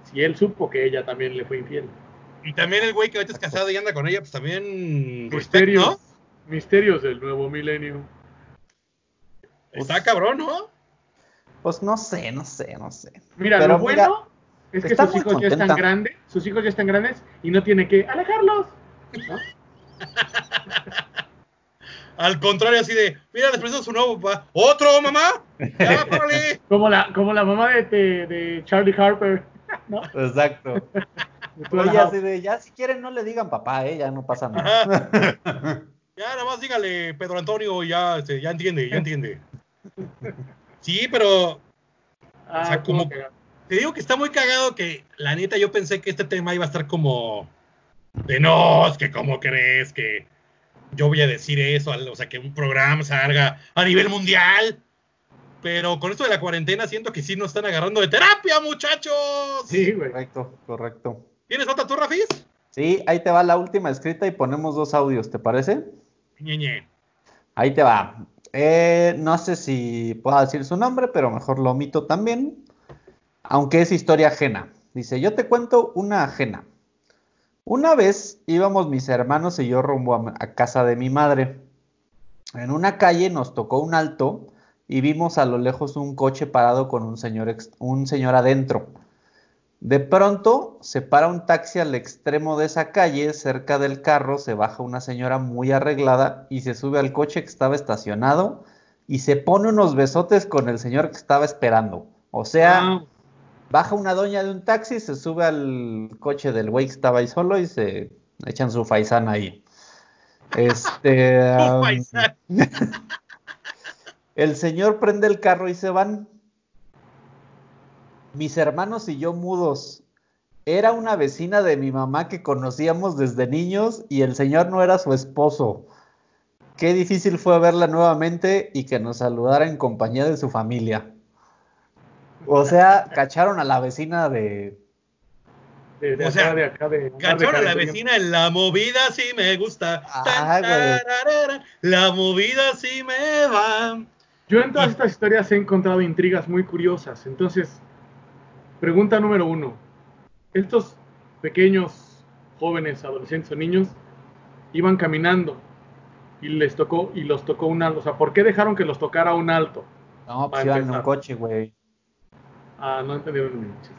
Speaker 3: si él supo que ella también le fue infiel.
Speaker 2: Y también el güey que ahorita es casado y anda con ella, pues también.
Speaker 3: Misterios,
Speaker 2: ¿no?
Speaker 3: misterios del nuevo milenio.
Speaker 2: Está cabrón, ¿no?
Speaker 4: Pues no sé, no sé, no sé.
Speaker 3: Mira,
Speaker 4: Pero
Speaker 3: lo bueno
Speaker 4: mira,
Speaker 3: es que
Speaker 4: está
Speaker 3: sus hijos ya están grandes, sus hijos ya están grandes y no tiene que alejarlos. ¿no? (laughs)
Speaker 2: Al contrario, así de, mira, les presento su nuevo papá. ¿Otro, mamá? Ya, (laughs) párale.
Speaker 3: Como la, como la mamá de, de, de Charlie Harper, (laughs) ¿no?
Speaker 4: Exacto.
Speaker 3: De
Speaker 4: Oye, así de, ya si quieren no le digan papá, eh, ya no pasa nada. (laughs)
Speaker 2: Ya, nada más dígale, Pedro Antonio, ya, este, ya entiende, ya entiende. Sí, pero
Speaker 3: Ah,
Speaker 2: o sea,
Speaker 3: como
Speaker 2: como- te digo que está muy cagado que la neta yo pensé que este tema iba a estar como de no, es que cómo crees que yo voy a decir eso, o sea, que un programa salga a nivel mundial. Pero con esto de la cuarentena siento que sí nos están agarrando de terapia, muchachos.
Speaker 3: Sí, güey.
Speaker 4: Correcto, correcto.
Speaker 2: ¿Tienes otra tú, Rafis?
Speaker 4: Sí, ahí te va la última escrita y ponemos dos audios, ¿te parece?
Speaker 2: Ñeñe.
Speaker 4: Ahí te va. Eh, no sé si puedo decir su nombre, pero mejor lo omito también. Aunque es historia ajena. Dice, yo te cuento una ajena. Una vez íbamos mis hermanos y yo rumbo a, casa de mi madre. En una calle nos tocó un alto y vimos a lo lejos un coche parado con un señor, un señor adentro. De pronto se para un taxi al extremo de esa calle, cerca del carro se baja una señora muy arreglada y se sube al coche que estaba estacionado y se pone unos besotes con el señor que estaba esperando. O sea, baja una doña de un taxi, se sube al coche del güey que estaba ahí solo y se echan su faisana ahí. Este. (laughs)
Speaker 2: Paisano. (laughs)
Speaker 4: el señor prende el carro y se van. Mis hermanos y yo mudos. Era una vecina de mi mamá que conocíamos desde niños y el señor no era su esposo. Qué difícil fue verla nuevamente y que nos saludara en compañía de su familia. O sea, cacharon a la vecina de...
Speaker 3: de, de
Speaker 2: O
Speaker 3: acá,
Speaker 2: sea,
Speaker 3: de acá, de.
Speaker 2: Cachón a la
Speaker 3: de-
Speaker 2: vecina en la movida sí me gusta.
Speaker 4: Ah,
Speaker 2: Tan, la movida sí me va.
Speaker 3: Yo en todas estas historias he encontrado intrigas muy curiosas. Entonces, pregunta número uno. Estos pequeños jóvenes, adolescentes o niños iban caminando y les tocó y los tocó un alto. O sea, ¿por qué dejaron que los tocara un alto?
Speaker 4: No, pues iban en un coche, güey.
Speaker 3: Ah, no entendieron mi chiste.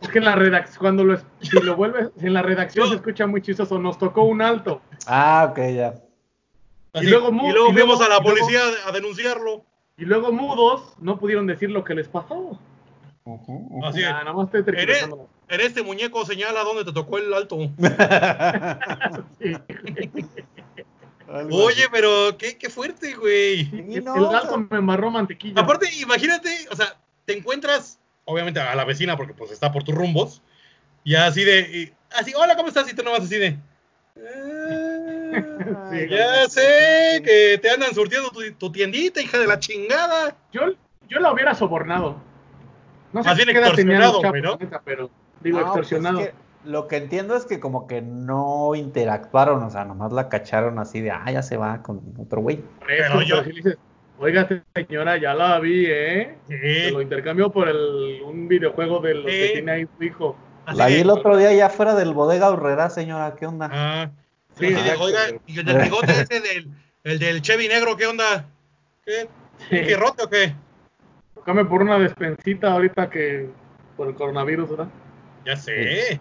Speaker 3: Es que en la redacción, cuando lo, es- si lo vuelves, en la redacción se escucha muy chistoso, nos tocó un alto.
Speaker 4: Ah, ok, ya.
Speaker 2: Así,
Speaker 3: Y luego
Speaker 2: y luego fuimos a la
Speaker 3: luego-
Speaker 2: policía a denunciarlo.
Speaker 3: Y luego mudos no pudieron decir lo que les pasó.
Speaker 4: Ujú, ujú.
Speaker 2: Así es.
Speaker 3: Ah, nada más
Speaker 2: Eres,
Speaker 3: tergiversando.
Speaker 2: en este muñeco señala dónde te tocó el alto. (laughs)
Speaker 3: Sí.
Speaker 2: Oye, pero qué, qué fuerte, güey.
Speaker 4: Sí, no,
Speaker 3: el
Speaker 4: o sea,
Speaker 3: alto me embarró mantequilla.
Speaker 2: Aparte, imagínate, o sea, te encuentras, obviamente, a la vecina porque pues está por tus rumbos, y así de, y- así, hola, ¿cómo estás? Y tú nomás así de, "Ah, (laughs)
Speaker 3: Sí,
Speaker 2: ya sé que te andan surtiendo tu, tu tiendita, hija de la chingada.
Speaker 3: Yo, yo la hubiera sobornado. No sé
Speaker 2: Más bien extorsionado, ¿no?
Speaker 3: neta, pero digo
Speaker 4: No, pues
Speaker 3: extorsionado.
Speaker 4: es que lo que entiendo es que como que no interactuaron, o sea, nomás la cacharon así de, ah, ya se va con otro güey.
Speaker 2: Pero yo-
Speaker 3: oiga señora, ya la vi, ¿eh? Se lo
Speaker 2: Sí,
Speaker 3: intercambió por el, un videojuego de los que
Speaker 2: Sí.
Speaker 3: tiene ahí su hijo.
Speaker 2: así
Speaker 4: La vi el otro día ya fuera del bodega horrera, señora, ¿qué onda?
Speaker 2: ah,
Speaker 3: Sí, exacto,
Speaker 2: oiga, y el del bigote ese del, el del Chevy negro, ¿qué onda? ¿Qué?
Speaker 3: Sí.
Speaker 2: ¿Qué o qué?
Speaker 3: Come por una despensita ahorita que por el coronavirus, ¿verdad?
Speaker 2: Ya sé.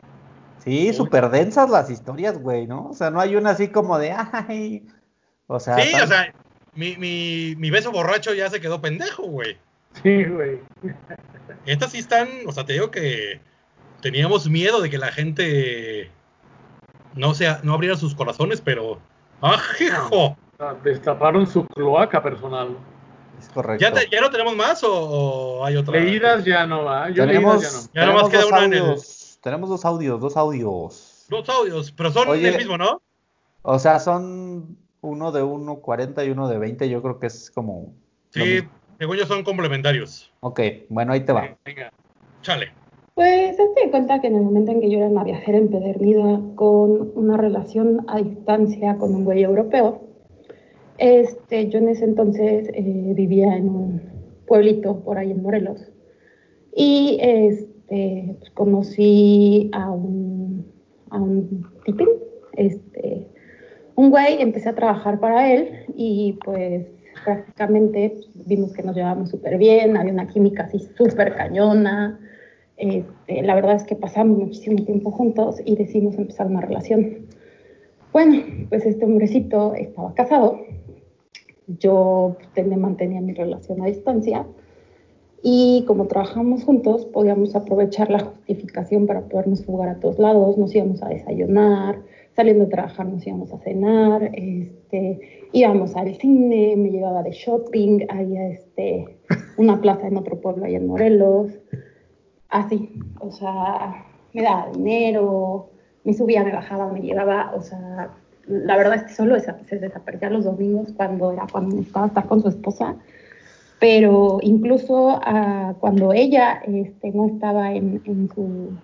Speaker 4: Sí, súper densas las historias, güey, ¿no? O sea, no hay una así como de, ay, o sea,
Speaker 2: Sí,
Speaker 4: tan-
Speaker 2: o sea, mi, mi, mi beso borracho ya se quedó pendejo, güey.
Speaker 3: Sí, güey.
Speaker 2: Estas sí están, o sea, te digo que teníamos miedo de que la gente no sea, no abriera sus corazones, pero ¡ah, hijo!
Speaker 3: Sea, Destaparon su cloaca personal.
Speaker 4: es correcto.
Speaker 2: ¿Ya, te- ya no tenemos más o, o hay otra?
Speaker 3: Leídas ya no va. Yo
Speaker 4: tenemos,
Speaker 3: leídas
Speaker 2: Ya nomás queda
Speaker 4: dos
Speaker 2: una en el-
Speaker 4: audios, tenemos dos audios, dos audios.
Speaker 2: Dos audios, pero son
Speaker 4: Oye.
Speaker 2: el mismo, ¿no?
Speaker 4: O sea, son uno de 1.40 y uno de 20, yo creo que es como...
Speaker 2: Sí, según yo son complementarios.
Speaker 4: Ok, bueno, ahí te va.
Speaker 3: Venga.
Speaker 2: Chale.
Speaker 5: Pues hazte de cuenta que en el momento en que yo era una viajera empedernida con una relación a distancia con un güey europeo, este, yo en ese entonces eh, vivía en un pueblito por ahí en Morelos y este, pues, conocí a un, a un tipín, este, un güey, empecé a trabajar para él y pues prácticamente vimos que nos llevábamos súper bien, había una química así súper cañona. Este, la verdad es que pasamos muchísimo tiempo juntos y decidimos empezar una relación. Bueno, pues este hombrecito estaba casado, yo ten- mantenía mi relación a distancia y como trabajamos juntos podíamos aprovechar la justificación para podernos jugar a todos lados, nos íbamos a desayunar, saliendo de trabajar nos íbamos a cenar, este, íbamos al cine, me llevaba de shopping, había este, una plaza en otro pueblo allá en Morelos, así, o sea, me daba dinero, me subía, me bajaba, me llevaba, o sea, la verdad es que solo se desaparecía los domingos cuando era cuando necesitaba estar con su esposa, pero incluso ah, cuando ella este, no estaba en, en su,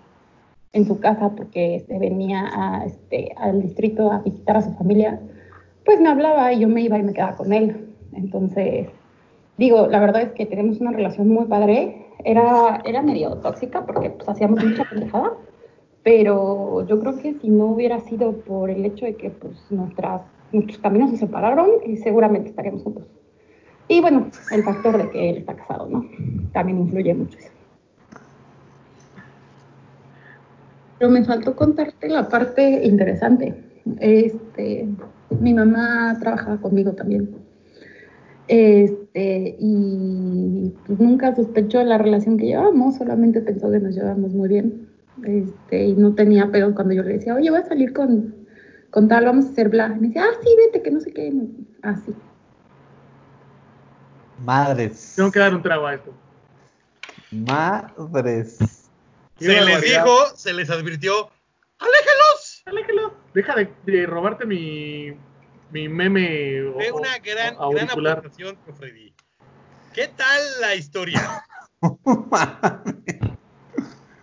Speaker 5: en su casa porque este, venía a, este, al distrito a visitar a su familia, pues me hablaba y yo me iba y me quedaba con él. Entonces, digo, la verdad es que tenemos una relación muy padre. Era, era medio tóxica porque pues, hacíamos mucha (laughs) pendejada, pero yo creo que si no hubiera sido por el hecho de que pues, nuestras, nuestros caminos se separaron, eh, seguramente estaríamos juntos. Y bueno, el factor de que él está casado, ¿no? También influye mucho eso. Pero me faltó contarte la parte interesante. Este, mi mamá trabajaba conmigo también. Este, y pues, nunca sospechó de la relación que llevábamos, solamente pensó que nos llevábamos muy bien. Este, y no tenía pedos cuando yo le decía, oye, voy a salir con, con tal, vamos a hacer bla. Y me decía, ah, sí, vete, que no sé qué. Así.
Speaker 4: Madres.
Speaker 3: Tengo que dar un trago a esto.
Speaker 4: Madres.
Speaker 2: Se les
Speaker 3: barbaridad.
Speaker 2: dijo, se les advirtió, ¡aléjelos!
Speaker 3: Aléjalo. Deja de, de robarte mi, mi meme o-
Speaker 2: Fue
Speaker 3: o-
Speaker 2: una gran,
Speaker 3: o
Speaker 2: gran aportación, Freddy. ¿Qué tal la historia? (laughs)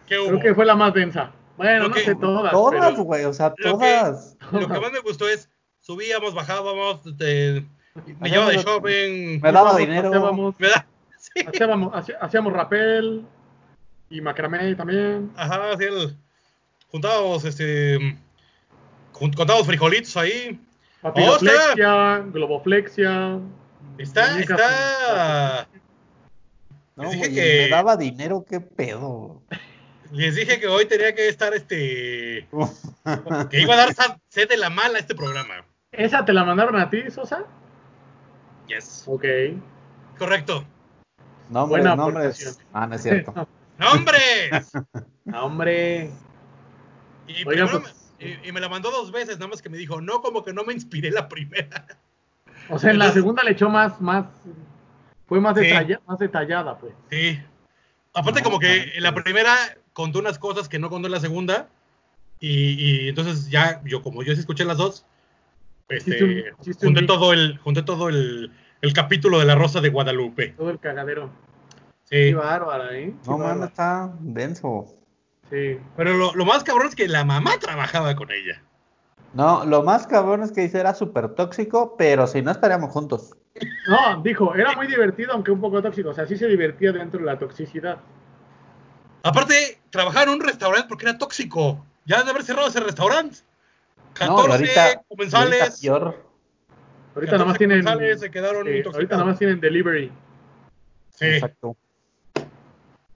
Speaker 2: ¿Qué hubo?
Speaker 3: Creo que fue la más densa. Bueno,
Speaker 2: Lo
Speaker 3: no sé todas.
Speaker 4: todas, güey, o sea,
Speaker 2: lo que-
Speaker 4: todas.
Speaker 2: Lo que más me gustó es, subíamos, bajábamos, te- me llevaba de shopping,
Speaker 4: Me daba dinero.
Speaker 3: Hacíamos,
Speaker 2: me da... (laughs) Sí.
Speaker 3: hacíamos, hacía- hacíamos rapel y macramé también.
Speaker 2: Ajá, sí, el- juntábamos, este, jun- contábamos frijolitos ahí.
Speaker 3: Papiloflexia, globoflexia.
Speaker 2: Está, está...
Speaker 4: No,
Speaker 2: Les dije que-
Speaker 4: me daba dinero, qué pedo.
Speaker 2: Les dije que hoy tenía que estar, este, que iba a dar sed de la mala este programa.
Speaker 3: ¿Esa te la mandaron a ti, Sosa?
Speaker 2: Yes.
Speaker 3: Ok.
Speaker 2: Correcto.
Speaker 4: Nombres,
Speaker 3: Buena
Speaker 4: nombres. Ah, no es cierto. (laughs)
Speaker 2: ¡Nombres! (laughs)
Speaker 3: Hombre.
Speaker 2: Y, primero
Speaker 3: pues-
Speaker 2: me, y- y me la mandó dos veces, nada más que me dijo, no, como que no me inspiré la primera.
Speaker 3: O sea, en la segunda le echó más, más, fue más,
Speaker 2: Sí.
Speaker 3: detalla- más detallada, pues.
Speaker 2: Sí. Aparte,
Speaker 4: No,
Speaker 2: como que en la primera contó unas cosas que no contó en la segunda. Y, y entonces ya, yo como yo sí escuché las dos, este, junté todo, el, junté todo el, el capítulo de la Rosa de Guadalupe.
Speaker 3: Todo el cagadero.
Speaker 2: Sí.
Speaker 3: Qué bárbara, ¿eh? Qué
Speaker 4: No, man,
Speaker 3: bárbara.
Speaker 4: está denso.
Speaker 3: Sí.
Speaker 2: Pero lo, lo más cabrón es que la mamá trabajaba con ella.
Speaker 4: No, lo más cabrón es que dice era súper tóxico, pero si no estaríamos juntos.
Speaker 3: No, dijo, era muy divertido, aunque un poco tóxico. O sea, sí se divertía dentro de la toxicidad.
Speaker 2: Aparte, trabajaba en un restaurante porque era tóxico. Ya han de haber cerrado ese restaurante.
Speaker 4: No,
Speaker 2: 14
Speaker 4: y ahorita, y ahorita
Speaker 2: comensales.
Speaker 4: peor.
Speaker 3: Ahorita
Speaker 2: 14
Speaker 3: nomás tienen.
Speaker 2: comensales se quedaron
Speaker 3: sí, ahorita nomás tienen delivery.
Speaker 2: Sí.
Speaker 4: Exacto.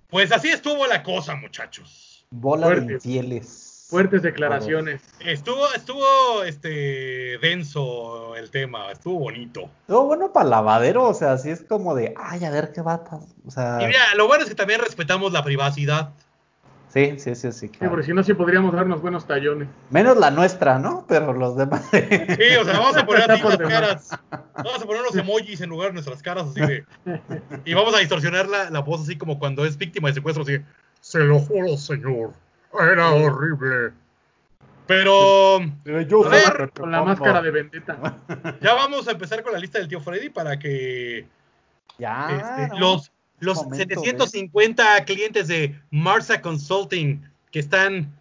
Speaker 2: Pues así estuvo la cosa, muchachos.
Speaker 4: Bola de infieles.
Speaker 3: Fuertes declaraciones.
Speaker 2: Estuvo, estuvo este denso el tema, estuvo bonito.
Speaker 4: Estuvo bueno para lavadero, o sea, así es como de, ay, a ver qué va a pasar. O sea,
Speaker 2: Y mira, lo bueno es que también respetamos la privacidad.
Speaker 4: Sí, sí, sí, sí.
Speaker 3: Sí, porque si no, sí podríamos darnos buenos tallones.
Speaker 4: Menos la nuestra, ¿no? Pero los demás.
Speaker 2: Sí, o sea, vamos a poner así las caras. Vamos a poner unos emojis en lugar de nuestras caras, así de. Y vamos a distorsionar la, la voz así como cuando es víctima de secuestro, así. de, Se lo juro, señor. Era horrible. Pero
Speaker 4: yo
Speaker 2: A ver,
Speaker 3: Con la máscara de vendetta.
Speaker 2: ya vamos a empezar con la lista del tío Freddy para que
Speaker 4: Ya.
Speaker 2: este,
Speaker 4: ¿no?
Speaker 2: los, los
Speaker 4: Momento,
Speaker 2: 750 clientes de Marsa Consulting que están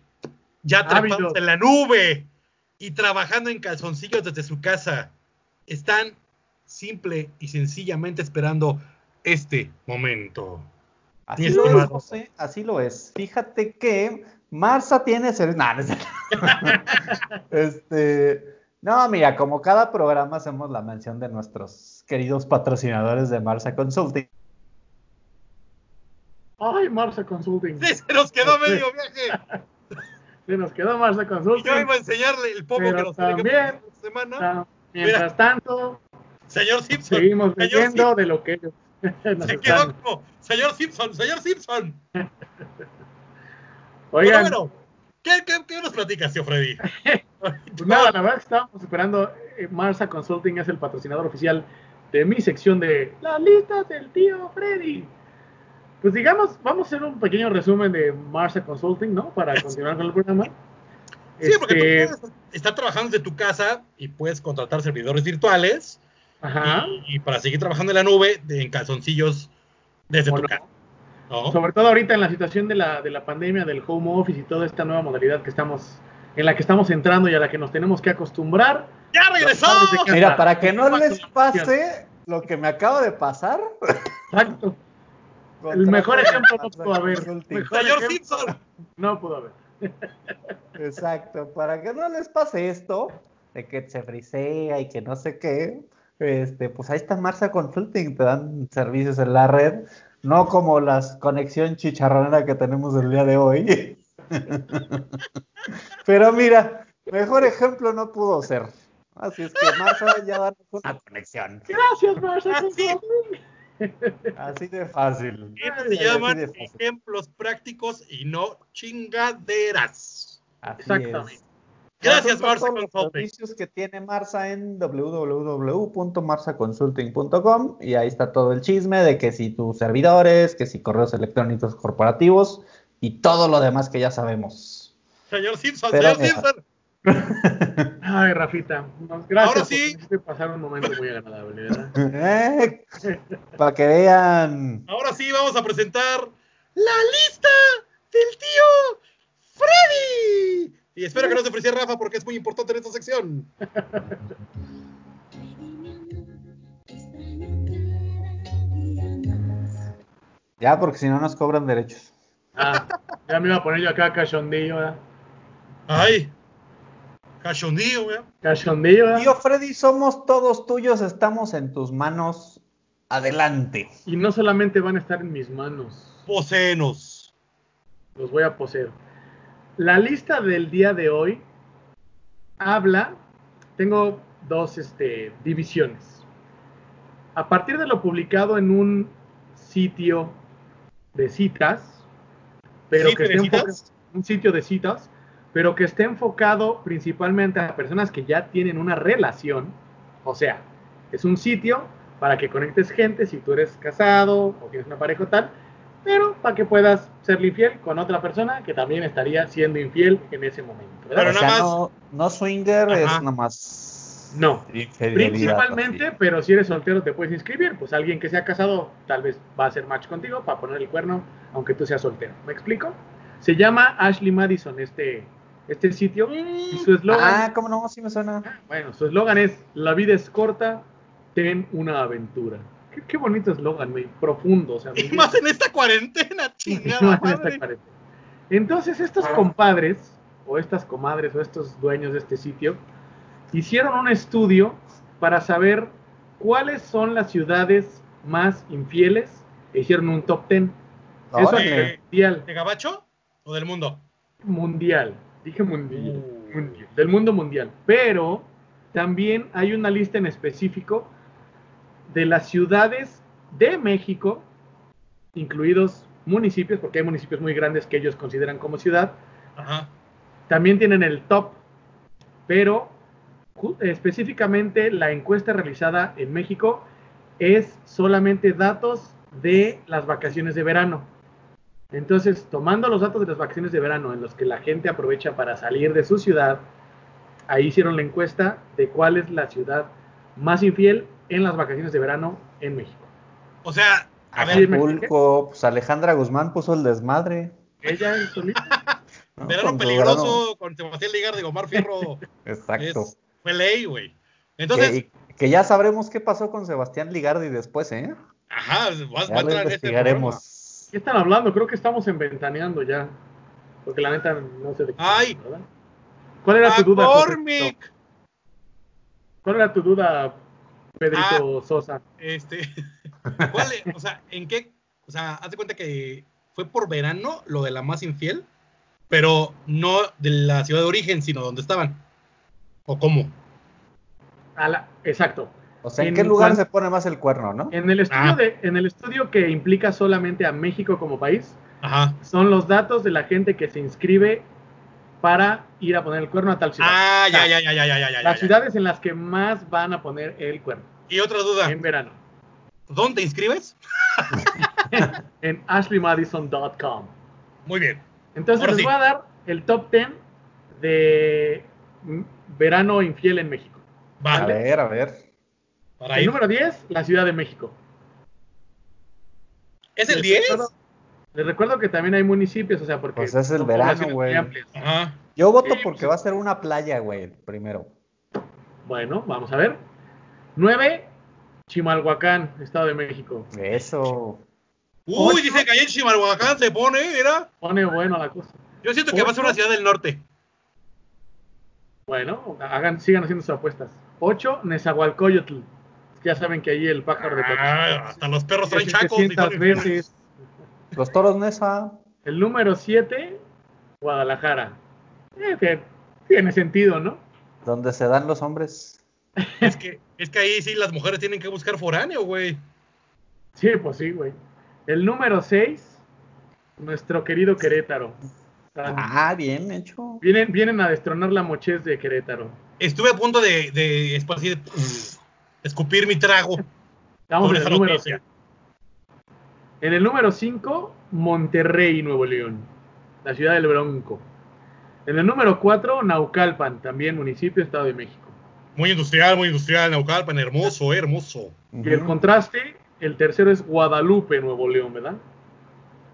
Speaker 2: ya
Speaker 3: Ávidos.
Speaker 2: en la nube y trabajando en calzoncillos desde su casa, están simple y sencillamente esperando este momento.
Speaker 4: Así lo es. José, así lo es. Fíjate que Marza tiene ser... nah, no (laughs) este, no, mira, como cada programa hacemos la mención de nuestros queridos patrocinadores de Marza Consulting.
Speaker 3: Ay, Marsa Consulting.
Speaker 2: Sí, se nos quedó medio viaje. (laughs)
Speaker 3: Se nos quedó Marsa
Speaker 2: Y
Speaker 3: Consulting.
Speaker 2: yo iba a enseñarle el poco
Speaker 3: Pero
Speaker 2: que nos
Speaker 3: también-
Speaker 2: semana.
Speaker 3: Mientras tanto,
Speaker 2: Señor Simpson.
Speaker 3: seguimos leyendo de lo que ellos (laughs) nos
Speaker 2: Se quedó
Speaker 3: están-
Speaker 2: como, señor Simpson, señor Simpson. (laughs)
Speaker 3: Oigan,
Speaker 2: Bueno, bueno, ¿qué, qué, qué nos platicas, tío Freddy?
Speaker 3: pues nada, la verdad que estábamos esperando. eh, Marsa Consulting es el patrocinador oficial de mi sección de las listas del tío Freddy. Pues digamos, vamos a hacer un pequeño resumen de Marsa Consulting, ¿no? Para continuar con el programa.
Speaker 2: Sí, porque
Speaker 3: Este,
Speaker 2: tú puedes estar trabajando desde tu casa y puedes contratar servidores virtuales
Speaker 3: Ajá.
Speaker 2: y, y para seguir trabajando en la nube de- en calzoncillos desde
Speaker 3: ¿Cómo
Speaker 2: tu casa. ¿no?
Speaker 3: Sobre todo ahorita en la situación de la, de la pandemia, del home office y toda esta nueva modalidad que estamos, en la que estamos entrando y a la que nos tenemos que acostumbrar.
Speaker 2: ¡Ya
Speaker 3: casa.
Speaker 4: Mira, para que no les pase lo que me acaba de pasar.
Speaker 3: Exacto. El mejor ejemplo no pudo haber.
Speaker 4: Consulting.
Speaker 3: Mejor
Speaker 2: Simpson.
Speaker 3: No pudo haber.
Speaker 4: Exacto, para que no les pase esto, de que se frisea y que no sé qué, este, pues ahí está Marsa Consulting, te dan servicios en la red, no como la conexión chicharronera que tenemos el día de hoy. (laughs) Pero mira, mejor ejemplo no pudo ser. Así es que Marza ya danos una conexión.
Speaker 3: Gracias, Marcia.
Speaker 2: Así.
Speaker 4: Así de fácil.
Speaker 2: Estos se llaman ejemplos prácticos y no chingaderas.
Speaker 4: Así
Speaker 3: Exactamente.
Speaker 4: es.
Speaker 2: Gracias, Marza
Speaker 4: todos los
Speaker 2: Consulting.
Speaker 4: servicios que tiene Marza en www.marzaconsulting.com y ahí está todo el chisme de que si tus servidores, que si correos electrónicos corporativos y todo lo demás que ya sabemos.
Speaker 2: Señor Simpson,
Speaker 4: Pero
Speaker 2: señor. Simpson. (laughs)
Speaker 3: Ay, Rafita. Gracias.
Speaker 2: Ahora sí.
Speaker 3: pasar un momento muy agradable, ¿verdad? (laughs)
Speaker 4: Eh, Para que vean.
Speaker 2: Ahora sí vamos a presentar la lista del tío Freddy. Y espero que no se ofrecie Rafa porque es muy importante en esta sección. (laughs)
Speaker 4: Ya, porque si no nos cobran derechos.
Speaker 3: Ah, ya me iba a poner yo acá cachondillo, ¿verdad?
Speaker 2: Ay, cachondillo, güey.
Speaker 3: Cachondillo, ¿verdad?
Speaker 4: Tío Freddy, somos todos tuyos, estamos en tus manos. Adelante.
Speaker 3: Y no solamente van a estar en mis manos,
Speaker 2: Posenos.
Speaker 3: los voy a poseer. La lista del día de hoy habla, tengo dos este, divisiones. A partir de lo publicado en un sitio de citas, pero
Speaker 2: ¿Sitio
Speaker 3: que
Speaker 2: de
Speaker 3: esté
Speaker 2: citas?
Speaker 3: un sitio de citas, pero que esté enfocado principalmente a personas que ya tienen una relación, o sea, es un sitio para que conectes gente si tú eres casado o tienes una pareja o tal, pero para que puedas serle infiel con otra persona que también estaría siendo infiel en ese momento, ¿verdad?
Speaker 2: Pero
Speaker 4: o
Speaker 2: nada
Speaker 4: sea,
Speaker 2: más-
Speaker 4: no, no swinger,
Speaker 2: Ajá.
Speaker 4: es nomás.
Speaker 3: No.
Speaker 4: infidelidad,
Speaker 3: Principalmente,
Speaker 4: así.
Speaker 3: pero si eres soltero te puedes inscribir, pues alguien que sea casado tal vez va a hacer match contigo para poner el cuerno, aunque tú seas soltero. ¿Me explico? Se llama Ashley Madison este, este sitio y su eslogan,
Speaker 4: Ah, ¿cómo no? Sí me suena.
Speaker 3: bueno, su eslogan es La vida es corta, ten una aventura. Qué, qué bonito eslogan, muy profundo, o sea, (laughs)
Speaker 2: Y más en esta cuarentena, (laughs) chingada
Speaker 3: en esta
Speaker 2: madre.
Speaker 3: cuarentena. Entonces, estos compadres, o estas comadres, o estos dueños de este sitio, hicieron un estudio para saber cuáles son las ciudades más infieles e hicieron un top 10. Eso nivel mundial,
Speaker 2: ¿De Gabacho o del mundo?
Speaker 3: mundial. Dije mundial,
Speaker 2: Uh.
Speaker 3: mundial, del mundo mundial. Pero también hay una lista en específico de las ciudades de México, incluidos municipios, porque hay municipios muy grandes que ellos consideran como ciudad,
Speaker 2: Ajá.
Speaker 3: también tienen el top, pero específicamente la encuesta realizada en México es solamente datos de las vacaciones de verano. Entonces, tomando los datos de las vacaciones de verano en los que la gente aprovecha para salir de su ciudad, ahí hicieron la encuesta de cuál es la ciudad más infiel en las vacaciones de verano en México.
Speaker 2: O sea, a ver,
Speaker 4: Acapulco, pues Alejandra Guzmán puso el desmadre.
Speaker 3: Ella es solita. (laughs)
Speaker 4: ¿no?
Speaker 2: verano peligroso con Sebastián Ligar de Omar Fierro. (laughs)
Speaker 4: Exacto.
Speaker 2: es- fue ley, güey. Entonces,
Speaker 4: que, ya sabremos qué pasó con Sebastián Ligardi después, ¿eh?
Speaker 2: ajá, vas,
Speaker 4: Ya
Speaker 2: va a
Speaker 4: lo
Speaker 2: entrar en este
Speaker 4: investigaremos.
Speaker 3: ¿Qué están hablando? Creo que estamos en ventaneando ya. Porque la neta no sé de qué.
Speaker 2: Ay.
Speaker 3: ¿verdad? ¿Cuál era tu duda?
Speaker 2: McCormick.
Speaker 3: ¿Cuál era tu duda, Pedrito Sosa?
Speaker 2: Este, (laughs) ¿cuál es? O sea, ¿en qué? O sea, haz de cuenta que fue por verano lo de la más infiel, pero no de la ciudad de origen, sino donde estaban. ¿O cómo?
Speaker 3: A la- exacto.
Speaker 4: O sea, ¿en,
Speaker 3: En
Speaker 4: qué lugar
Speaker 3: cuan-
Speaker 4: se pone más el cuerno, no?
Speaker 3: En el, estudio
Speaker 2: Ah.
Speaker 3: de, en el estudio que implica solamente a México como país,
Speaker 2: Ajá.
Speaker 3: son los datos de la gente que se inscribe para ir a poner el cuerno a tal ciudad.
Speaker 2: Ah, ya, ya, ya, ya, ya, ya, ya.
Speaker 3: Las
Speaker 2: ya.
Speaker 3: ciudades en las que más van a poner el cuerno
Speaker 2: Y otra duda,
Speaker 3: en verano.
Speaker 2: ¿dónde te inscribes? (laughs)
Speaker 3: En ashleymadison.com.
Speaker 2: Muy bien.
Speaker 3: Entonces
Speaker 2: Ahora
Speaker 3: les
Speaker 2: sí.
Speaker 3: voy a dar el top 10 de verano infiel en México.
Speaker 4: A ver, a ver.
Speaker 2: Para
Speaker 3: El
Speaker 2: ir.
Speaker 3: número 10, la Ciudad de México.
Speaker 2: ¿Es el
Speaker 3: Les
Speaker 2: 10?
Speaker 3: recuerdo- Les recuerdo que también hay municipios, o sea, porque
Speaker 4: Pues es el verano, güey.
Speaker 2: Ajá.
Speaker 4: Yo voto
Speaker 3: Sí,
Speaker 4: porque
Speaker 3: pues-
Speaker 4: va a ser una playa, güey, primero.
Speaker 3: Bueno, vamos a ver. 9, Chimalhuacán, Estado de México.
Speaker 4: Eso.
Speaker 2: Uy,
Speaker 3: Ocho.
Speaker 2: dice que allá en Chimalhuacán se pone, era.
Speaker 3: Pone bueno la cosa.
Speaker 2: Yo siento que va a ser una ciudad del norte.
Speaker 3: Bueno, hagan, sigan haciendo sus apuestas. 8, Nezahualcóyotl. Ya saben que ahí el pájaro de
Speaker 2: Ah, hasta los perros traen chacos.
Speaker 3: 700
Speaker 2: dijo-
Speaker 3: veces.
Speaker 4: Los toros Nesa.
Speaker 3: El número 7, Guadalajara. Eh, que tiene sentido, ¿no?
Speaker 4: Donde se dan los hombres. (laughs)
Speaker 2: Es que, es que ahí sí las mujeres tienen que buscar foráneo, güey.
Speaker 3: Sí, pues sí, güey. El número 6, nuestro querido Querétaro. Tan-
Speaker 4: Ah, bien hecho.
Speaker 3: Vienen, vienen a destronar la mochez de Querétaro.
Speaker 2: Estuve a punto de, de esparcir- escupir mi trago.
Speaker 3: Vamos en el número
Speaker 2: noticia.
Speaker 3: 6. En el número 5, Monterrey, Nuevo León. La ciudad del Bronco. En el número 4, Naucalpan, también municipio, Estado de México.
Speaker 2: Muy industrial, muy industrial, Naucalpan, hermoso, eh, hermoso.
Speaker 3: Y el contraste, el tercero es Guadalupe, Nuevo León, ¿verdad?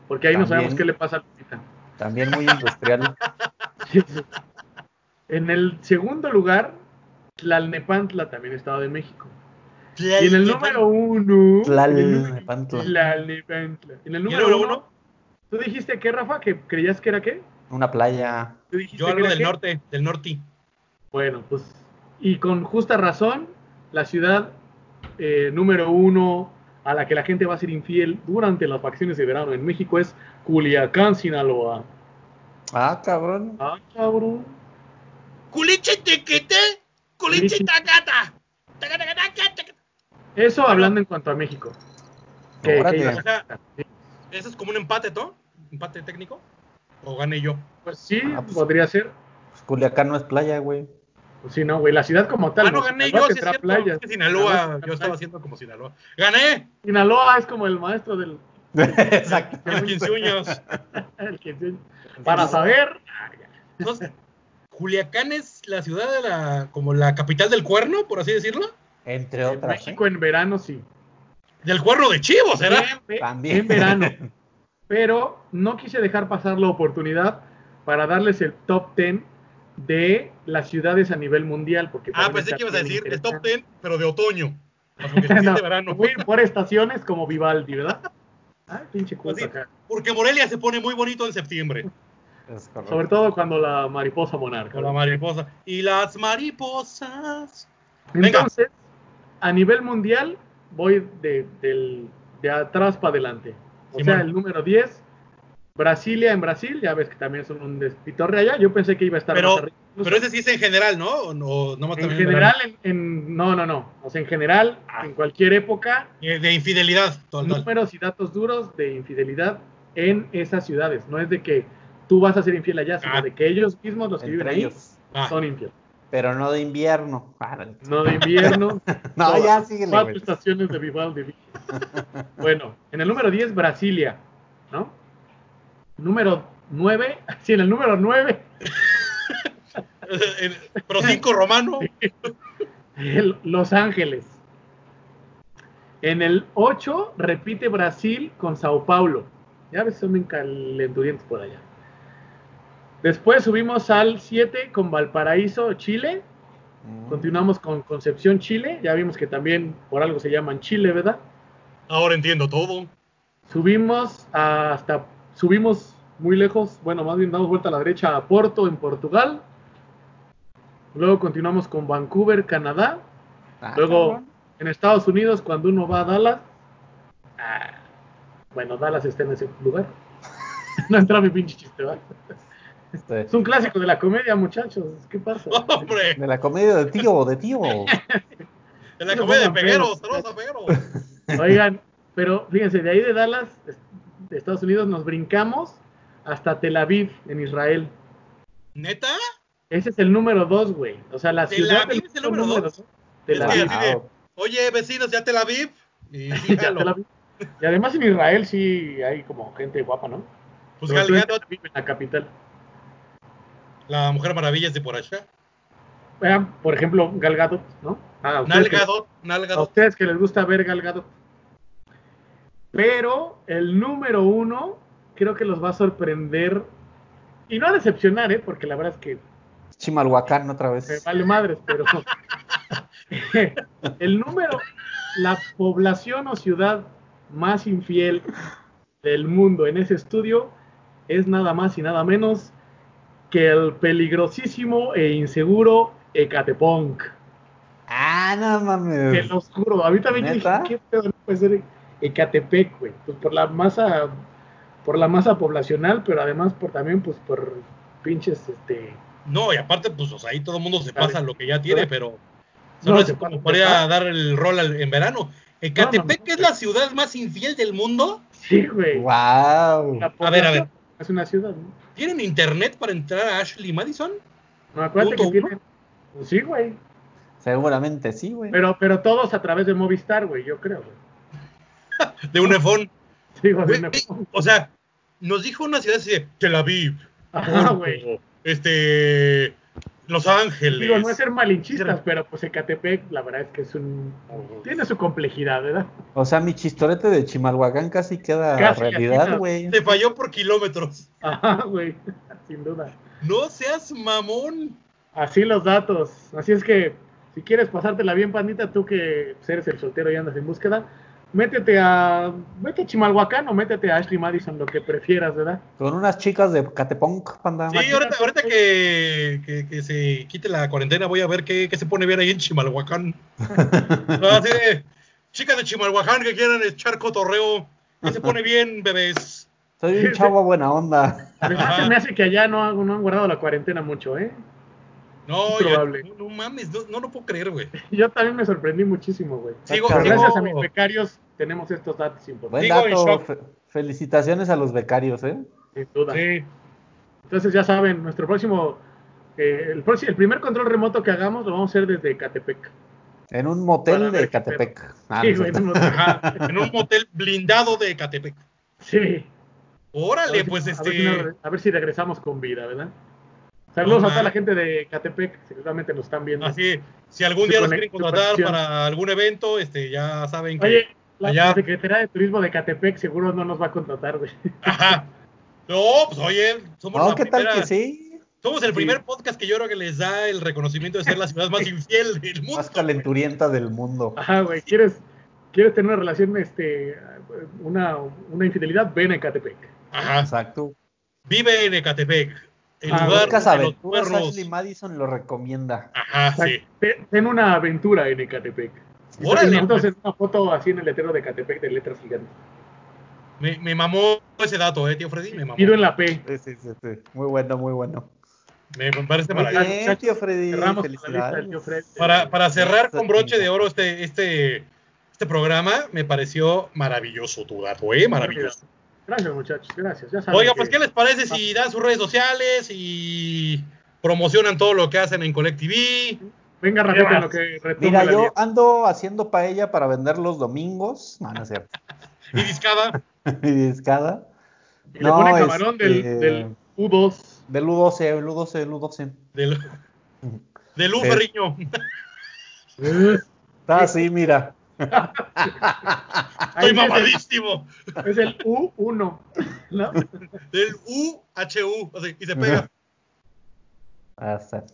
Speaker 3: Porque ahí no sabemos qué le pasa a Lupita.
Speaker 4: También muy industrial. (laughs)
Speaker 3: En el segundo lugar, Tlalnepantla, también Estado de México. Y en el número uno.
Speaker 4: Tlalnepantla.
Speaker 3: Tlalnepantla. En el
Speaker 2: ¿Y el
Speaker 3: número uno.
Speaker 2: uno?
Speaker 3: ¿Tú dijiste qué, Rafa? ¿Que creías que era qué?
Speaker 4: Una playa.
Speaker 3: ¿Tú dijiste
Speaker 2: Yo
Speaker 3: era
Speaker 2: del
Speaker 3: qué?
Speaker 2: norte, del norte.
Speaker 3: Bueno, pues. Y con justa razón, la ciudad eh, número uno a la que la gente va a ser infiel durante las vacaciones de verano en México es Culiacán, Sinaloa.
Speaker 4: Ah, cabrón.
Speaker 3: Ah, cabrón.
Speaker 2: Culiche tequete, culiche tacata. Tacata, tacata, tacata.
Speaker 3: Eso hablando en cuanto a México. Que- que
Speaker 4: Órale.
Speaker 3: ibas
Speaker 2: O sea,
Speaker 3: a-
Speaker 2: Eso es como un empate, ¿no? ¿Empate técnico? ¿O gané yo?
Speaker 3: Pues sí,
Speaker 4: Ah, pues-
Speaker 3: podría ser.
Speaker 4: Pues Culiacán no es playa, güey.
Speaker 3: Pues sí, no, güey. La ciudad como tal.
Speaker 2: Ah, no gané
Speaker 3: Sinaloa
Speaker 2: yo, sí es cierto. Es que Sinaloa,
Speaker 3: Sinaloa
Speaker 2: yo estaba haciendo como Sinaloa. ¡Gané!
Speaker 3: Sinaloa es como el maestro del. (laughs)
Speaker 4: Exacto.
Speaker 2: Los 15 años.
Speaker 3: el que enseña. (laughs) Para saber.
Speaker 2: Entonces, Culiacán es la ciudad de la, como la capital del cuerno, por así decirlo.
Speaker 4: Entre
Speaker 3: En
Speaker 4: otras. ¿eh?
Speaker 3: México en verano sí.
Speaker 2: Del cuerno de Chivo, ¿será?
Speaker 3: En,
Speaker 4: También.
Speaker 3: en verano. Pero no quise dejar pasar la oportunidad para darles el top 10 de las ciudades a nivel mundial. Porque
Speaker 2: Ah, pensé que ibas a decir el top
Speaker 3: interesante.
Speaker 2: 10, pero de otoño. (laughs)
Speaker 3: No,
Speaker 2: de verano.
Speaker 3: por estaciones como Vivaldi, ¿verdad? Ah, pinche
Speaker 2: Así,
Speaker 3: acá.
Speaker 2: porque Morelia se pone muy bonito en septiembre.
Speaker 4: Es correcto.
Speaker 3: Sobre todo cuando la mariposa monarca.
Speaker 2: La mariposa. Y las mariposas. Venga.
Speaker 3: A nivel mundial, voy de, del- de atrás para adelante. O
Speaker 2: Simón.
Speaker 3: sea, el número 10, Brasilia en Brasil, ya ves que también son un despitorre allá. Yo pensé que iba a estar
Speaker 2: Pero-
Speaker 3: más arriba.
Speaker 2: Pero ese sí es en general, ¿no? O no, no más
Speaker 3: en general, en, en- no, no, no. O sea, en general,
Speaker 2: Ah.
Speaker 3: en cualquier época,
Speaker 2: Eh, De infidelidad total.
Speaker 3: números y datos duros de infidelidad en esas ciudades. No es de que tú vas a ser infiel allá, sino
Speaker 2: Ah.
Speaker 3: de que ellos mismos, los que viven ahí,
Speaker 4: ellos.
Speaker 2: Ah,
Speaker 3: son infieles.
Speaker 4: Pero no de invierno. No.
Speaker 3: No de invierno. (laughs)
Speaker 4: No,
Speaker 3: Todas.
Speaker 4: ya síguele,
Speaker 3: Cuatro
Speaker 4: güey.
Speaker 3: estaciones de Vivaldi. (laughs) bueno, en el número 10, Brasilia, ¿no? Número 9, (laughs) sí, en el número 9,
Speaker 2: eh, pero cinco romano.
Speaker 3: el- Los Ángeles. En el 8, repite Brasil con Sao Paulo. Ya ves, son bien calenturientos por allá. Después subimos al 7 con Valparaíso, Chile.
Speaker 4: Mm.
Speaker 3: Continuamos con Concepción, Chile. Ya vimos que también por algo se llaman Chile, ¿verdad?
Speaker 2: Ahora entiendo todo.
Speaker 3: Subimos hasta, subimos muy lejos, bueno, más bien damos vuelta a la derecha a Porto, en Portugal. Luego continuamos con Vancouver, Canadá.
Speaker 4: Ah,
Speaker 3: Luego en Estados Unidos, cuando uno va a Dallas. ah, bueno, Dallas está en ese lugar. (laughs) no entra mi pinche chiste, ¿verdad?
Speaker 4: Este,
Speaker 3: Es un clásico de la comedia, muchachos. ¿Qué pasa? (laughs)
Speaker 2: Hombre,
Speaker 4: de la comedia de tío, de tío. (laughs)
Speaker 2: de la comedia de Pegueros,
Speaker 3: pedos.
Speaker 2: saludos a Pegueros. (laughs)
Speaker 3: Oigan, pero fíjense, de ahí de Dallas, de Estados Unidos, nos brincamos hasta Tel Aviv, en Israel.
Speaker 2: ¿Neta?
Speaker 3: Ese es el número dos, güey. O sea, la
Speaker 2: ¿Tel
Speaker 3: ciudad
Speaker 2: Aviv
Speaker 3: del
Speaker 2: es el número dos?
Speaker 3: dos. Tel
Speaker 2: Es que
Speaker 3: Aviv.
Speaker 2: de, oye, vecinos, ya Tel Aviv. Y sí,
Speaker 3: Ya. Tel Aviv. Y además en Israel sí hay como gente guapa, ¿no?
Speaker 2: Pues
Speaker 3: Pero
Speaker 2: Gal
Speaker 3: tú en
Speaker 2: Gadot,
Speaker 3: Tel Aviv, en la capital.
Speaker 2: La Mujer Maravilla es de por allá.
Speaker 3: Vean, por ejemplo, Gal Gadot, ¿no? Ah, a ustedes, que,
Speaker 2: Nalgadot,
Speaker 3: a ustedes que les gusta ver Gal Gadot. Pero el número uno creo que los va a sorprender y no a decepcionar, ¿eh? Porque la verdad es que
Speaker 4: Chimalhuacán otra vez.
Speaker 3: vale madres, pero (laughs) el número, la población o ciudad más infiel del mundo en ese estudio es nada más y nada menos que el peligrosísimo e inseguro Ecatepunk.
Speaker 4: Ah, no
Speaker 3: Te
Speaker 4: mames.
Speaker 3: los juro, a mí también yo dije. ¿qué pedo no puede ser Ecatepec, güey? Pues por la masa, por la masa poblacional, pero además por también, pues por pinches, este,
Speaker 2: No, y aparte, pues, o sea, ahí todo el mundo se pasa lo que ya tiene, pero Solo
Speaker 3: No,
Speaker 2: es
Speaker 3: se
Speaker 2: como
Speaker 3: puede
Speaker 2: podría dar el rol al- en verano. ¿Ecatepec
Speaker 3: no,
Speaker 2: es la ciudad más infiel del mundo?
Speaker 3: Sí, güey.
Speaker 4: Wow.
Speaker 2: A ver, a ver.
Speaker 3: Es una ciudad, ¿no?
Speaker 2: ¿Tienen internet para entrar a Ashley Madison?
Speaker 3: No, acuérdate que tienen. Pues sí, güey.
Speaker 4: Seguramente sí, güey.
Speaker 3: Pero, pero todos a través de Movistar, güey, yo creo, güey. (laughs)
Speaker 2: De un iPhone.
Speaker 3: Sí, güey,
Speaker 2: O sea, nos dijo una ciudad así de Tel Aviv,
Speaker 3: Ajá, güey.
Speaker 2: este, Los Ángeles.
Speaker 3: Digo, no es ser malinchistas, pero pues Ecatepec, la verdad es que es un. Tiene su complejidad, ¿verdad?
Speaker 4: O sea, mi chistorete de Chimalhuacán casi queda
Speaker 3: Casi
Speaker 4: realidad, güey.
Speaker 2: Te falló por kilómetros.
Speaker 3: Ajá, güey, (laughs) sin duda.
Speaker 2: No seas mamón.
Speaker 3: Así los datos. Así es que, si quieres pasártela bien, pandita, tú que eres el soltero y andas en búsqueda, métete a. Vete a Chimalhuacán o métete a Ashley Madison, lo que prefieras, ¿verdad?
Speaker 4: Con unas chicas de Catepunk, panda.
Speaker 2: Sí, ahorita, ahorita que, que- que se quite la cuarentena voy a ver qué, qué se pone bien ahí en Chimalhuacán. (laughs) Así de, chicas de Chimalhuacán que quieran echar cotorreo, ¿qué se pone bien, bebés?
Speaker 4: Soy un chavo buena onda.
Speaker 3: Se me hace que allá no, han- no han guardado la cuarentena mucho, ¿eh?
Speaker 2: No,
Speaker 3: probable.
Speaker 2: no, no mames, no, no lo puedo creer, güey. (laughs)
Speaker 3: Yo también me sorprendí muchísimo, güey.
Speaker 2: Sigo,
Speaker 3: gracias a mis becarios tenemos estos datos
Speaker 4: Buen
Speaker 3: importantes,
Speaker 2: Digo, en
Speaker 4: dato. fe- felicitaciones a los becarios, ¿eh?
Speaker 3: sin duda.
Speaker 2: Sí.
Speaker 3: Entonces ya saben, nuestro próximo, eh, el, próximo, el primer control remoto que hagamos lo vamos a hacer desde Catepec.
Speaker 4: En un motel de Catepec. Ah,
Speaker 3: Sí,
Speaker 4: no
Speaker 3: güey,
Speaker 2: Ajá, en un motel blindado de Catepec.
Speaker 3: sí. A
Speaker 2: Órale, pues
Speaker 3: a ver, si
Speaker 2: este.
Speaker 3: a ver si regresamos con vida, ¿verdad? Saludos a toda la gente de Catepec, seguramente nos están viendo.
Speaker 2: Así, si algún día los
Speaker 3: conex-
Speaker 2: quieren contratar para algún evento, este, ya saben que.
Speaker 3: Oye, la,
Speaker 2: allá-
Speaker 3: Secretaría de Turismo de Catepec seguro no nos va a contratar, güey.
Speaker 2: Ajá. No, pues oye, somos
Speaker 4: No,
Speaker 2: la
Speaker 4: ¿qué tal que sí?
Speaker 2: Somos el
Speaker 3: Sí.
Speaker 2: primer podcast que yo creo que les da el reconocimiento de ser la ciudad más (laughs) infiel del mundo.
Speaker 4: Más calenturienta del mundo.
Speaker 3: Ajá, güey, ¿quieres, quieres tener una relación, este, una, una infidelidad? Ven a Catepec.
Speaker 2: Ajá.
Speaker 4: Exacto.
Speaker 2: Vive en Ecatepec. El
Speaker 3: Ah,
Speaker 2: lugar
Speaker 4: Buscas
Speaker 2: de los
Speaker 4: aventuras,
Speaker 2: cuernos.
Speaker 4: Ashley Madison lo recomienda.
Speaker 2: Ajá, sí.
Speaker 3: Ten, una aventura en Ecatepec.
Speaker 2: Órale,
Speaker 3: nosotros
Speaker 2: pues.
Speaker 3: en una foto así en el letrero de Ecatepec de letras gigantes.
Speaker 2: Me, me mamó ese dato, eh, tío Freddy. Me mamó.
Speaker 3: Pido en la P.
Speaker 4: Sí, sí, sí, sí. Muy bueno, muy bueno.
Speaker 2: Me, parece maravilloso.
Speaker 4: Tío Freddy. Felicidades.
Speaker 3: tío Fred.
Speaker 2: Para, para cerrar con broche de oro este, este, este programa, me pareció maravilloso tu dato, eh, maravilloso.
Speaker 3: Gracias, muchachos. Gracias. Ya saben
Speaker 2: Oiga,
Speaker 3: que-
Speaker 2: pues, ¿qué les parece si dan sus redes sociales y promocionan todo lo que hacen en Collective?
Speaker 3: Venga, Rafita, en lo que
Speaker 4: Mira, yo ando haciendo paella para vender los domingos. No, no es cierto. (laughs)
Speaker 2: Y Discada. (laughs)
Speaker 4: Y discada.
Speaker 3: Y le
Speaker 4: no,
Speaker 3: pone camarón del,
Speaker 4: este-
Speaker 3: del U2.
Speaker 4: Del U12, el U12, el U12.
Speaker 2: Del, del U (laughs)
Speaker 4: Sí.
Speaker 2: Ferriño.
Speaker 4: Está así, mira. (laughs)
Speaker 2: Estoy mamadísimo.
Speaker 3: Es el U1. ¿no?
Speaker 2: Del UHU. Así, y se pega.
Speaker 4: Hasta.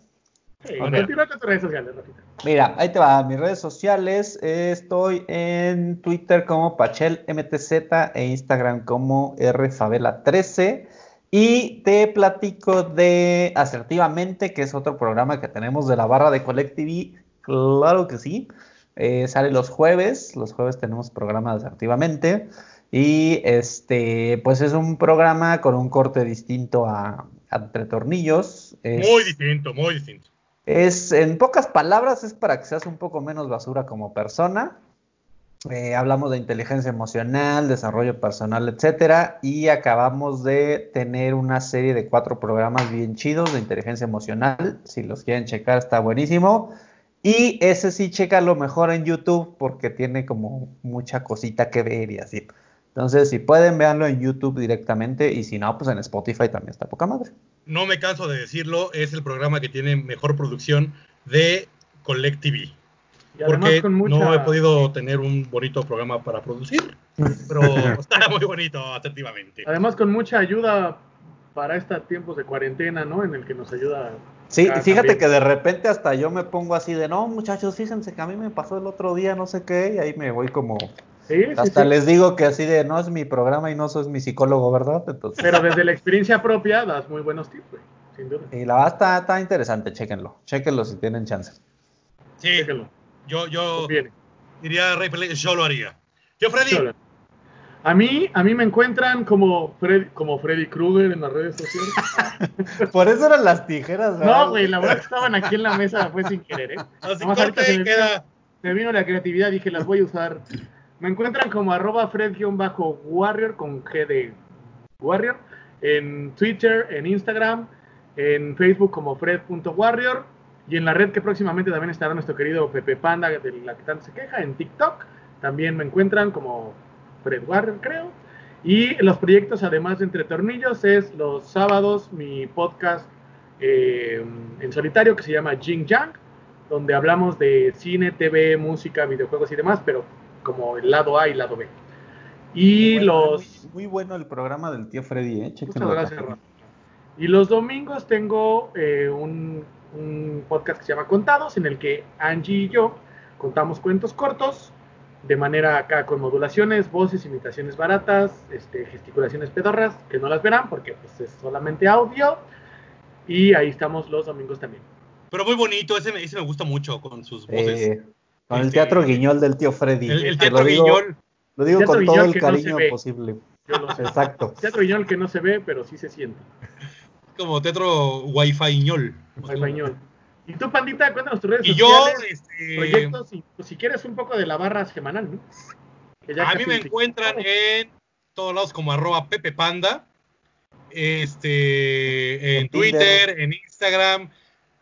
Speaker 3: Sí. Continúa con tus redes sociales, Rafita.
Speaker 4: Mira, ahí te va, mis redes sociales. eh, Estoy en Twitter como PachelMTZ e Instagram como RFavela13. Y te platico de Asertivamente, que es otro programa que tenemos de la barra de Collective. Claro que sí. Eh, sale los jueves. Los jueves tenemos programa de Asertivamente. Y este, pues es un programa con un corte distinto a, a Entre Tornillos. Es-
Speaker 2: Muy distinto, muy distinto.
Speaker 4: es, en pocas palabras, es para que seas un poco menos basura como persona. Eh, hablamos de inteligencia emocional, desarrollo personal, etcétera, y acabamos de tener una serie de cuatro programas bien chidos de inteligencia emocional. Si los quieren checar, está buenísimo. Y ese sí, chécalo mejor en YouTube porque tiene como mucha cosita que ver y así. Entonces, si pueden, véanlo en YouTube directamente y si no, pues en Spotify también está poca madre.
Speaker 2: No me canso de decirlo, es el programa que tiene mejor producción de Collective. Porque
Speaker 3: con mucha...
Speaker 2: no he podido tener un bonito programa para producir, (laughs) pero está muy bonito, asertivamente.
Speaker 3: Además con mucha ayuda para estos tiempos de cuarentena, ¿no? En el que nos ayuda...
Speaker 4: Sí,
Speaker 3: Ah,
Speaker 4: fíjate
Speaker 3: también.
Speaker 4: que de repente hasta yo me pongo así de, no, muchachos, fíjense que a mí me pasó el otro día, no sé qué, y ahí me voy como,
Speaker 3: Sí,
Speaker 4: hasta
Speaker 3: sí.
Speaker 4: les digo que así de, no es mi programa y no sos mi psicólogo, ¿verdad? Entonces,
Speaker 3: Pero desde la experiencia propia das muy buenos tips, güey. Sin duda.
Speaker 4: y la verdad está, está interesante, chéquenlo, chéquenlo si tienen chance.
Speaker 2: Sí,
Speaker 3: Déjenlo.
Speaker 2: yo, yo
Speaker 3: Conviene.
Speaker 2: diría yo lo haría. Yo, Freddy.
Speaker 3: A mí, a mí me encuentran como, Fred, como Freddy Krueger en las redes sociales. (laughs)
Speaker 4: Por eso eran las tijeras, ¿verdad?
Speaker 3: No, güey, la verdad que estaban aquí en la mesa fue sin querer, ¿eh?
Speaker 2: Así corta
Speaker 3: se me
Speaker 2: queda.
Speaker 3: Me vino la creatividad, dije, las voy a usar. Me encuentran como arroba Fred-Warrior con G de Warrior. En Twitter, en Instagram, en Facebook como Fred.warrior. Y en la red que próximamente también estará nuestro querido Pepe Panda, de la que tanto se queja, en TikTok. También me encuentran como Fred Warrior, creo. Y los proyectos, además de Entre Tornillos, es los sábados mi podcast eh, en solitario que se llama Jing Yang, donde hablamos de cine, TV, música, videojuegos y demás, pero como el lado A y lado B. Y
Speaker 4: Muy bueno,
Speaker 3: los...
Speaker 4: Muy, muy bueno el programa del tío Freddy, ¿eh?
Speaker 3: Muchas gracias. Y los domingos tengo eh, un, un podcast que se llama Contados, en el que Angie y yo contamos cuentos cortos, de manera acá con modulaciones, voces, imitaciones baratas, este, gesticulaciones pedorras, que no las verán porque pues, es solamente audio. Y ahí estamos los domingos también.
Speaker 2: Pero muy bonito, ese me, ese me gusta mucho con sus voces.
Speaker 4: Eh, con el
Speaker 2: Este,
Speaker 4: teatro guiñol del tío Freddy.
Speaker 2: el, teatro
Speaker 4: lo digo,
Speaker 2: Guiñol.
Speaker 4: Lo digo con todo el
Speaker 3: no
Speaker 4: cariño posible.
Speaker 3: Yo lo sé.
Speaker 4: Exacto.
Speaker 3: Teatro Guiñol que no se ve, pero sí se siente.
Speaker 2: Como teatro Wi-Fi ñol.
Speaker 3: Español. Y tú, Pandita, cuéntanos tus redes
Speaker 2: Y yo,
Speaker 3: sociales,
Speaker 2: este,
Speaker 3: proyectos, y pues, si quieres un poco de la barra semanal, ¿no?
Speaker 2: A mí me encuentran en todos lados como arroba Pepe Panda. Este, en
Speaker 4: En Tinder.
Speaker 2: Twitter, en Instagram,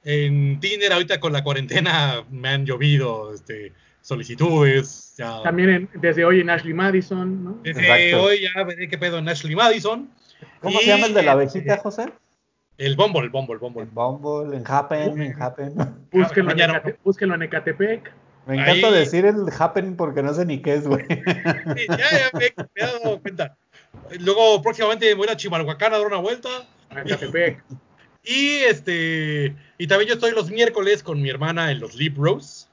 Speaker 2: en Tinder. Ahorita con la cuarentena me han llovido este, solicitudes. Ya.
Speaker 3: También en- desde hoy en Ashley Madison, ¿no?
Speaker 2: Desde
Speaker 4: Exacto.
Speaker 2: hoy ya veré qué pedo en Ashley Madison.
Speaker 4: ¿Cómo
Speaker 2: Y,
Speaker 4: se llama el de la
Speaker 2: este,
Speaker 4: abejita, José?
Speaker 2: El Bumble, el Bumble, el Bumble.
Speaker 4: En Bumble, en Happen, en Happen.
Speaker 3: Búsquenlo, en
Speaker 2: mañana.
Speaker 3: Ecate- búsquenlo en Ecatepec.
Speaker 4: Me encanta
Speaker 2: Ahí.
Speaker 4: decir el Happen porque no sé ni qué es, güey.
Speaker 2: Sí, ya, ya me, me he dado cuenta. Luego, próximamente voy a a Chimalhuacán a dar una vuelta.
Speaker 3: a Ecatepec.
Speaker 2: Y este y también yo estoy los miércoles con mi hermana en los Lip Rose,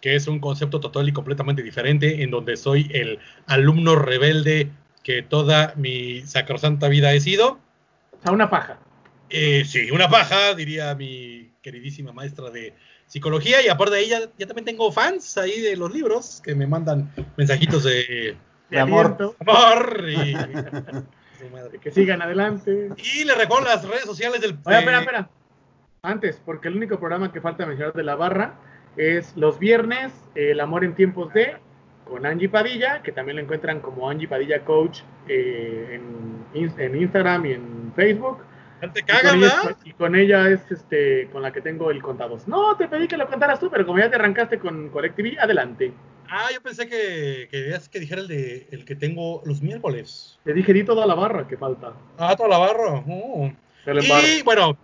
Speaker 2: que es un concepto total y completamente diferente, en donde soy el alumno rebelde que toda mi sacrosanta vida he sido.
Speaker 3: O sea, una paja.
Speaker 2: Eh, sí, una paja, diría mi queridísima maestra de psicología. Y aparte de ella, ya también tengo fans ahí de los libros que me mandan mensajitos de
Speaker 3: De
Speaker 4: De amor.
Speaker 2: amor. Y, (laughs) madre.
Speaker 3: de que sigan adelante.
Speaker 2: Y le recuerdo las redes sociales del.
Speaker 3: Oye, espera, espera. Antes, porque el único programa que falta mencionar de la barra es los viernes, El amor en tiempos de, con Angie Padilla, que también la encuentran como Angie Padilla Coach eh, en, en Instagram y en Facebook.
Speaker 2: Te
Speaker 3: Y con, ella,
Speaker 2: ¿verdad?
Speaker 3: y con ella es este con la que tengo el contados. No, te pedí que lo contaras tú, pero como ya te arrancaste con Collective, adelante.
Speaker 2: Ah, yo pensé que, que, querías que dijera el, de, el que tengo los miércoles.
Speaker 3: Te dije, di toda la barra que falta.
Speaker 2: Ah, toda la barra. Oh. Y bueno,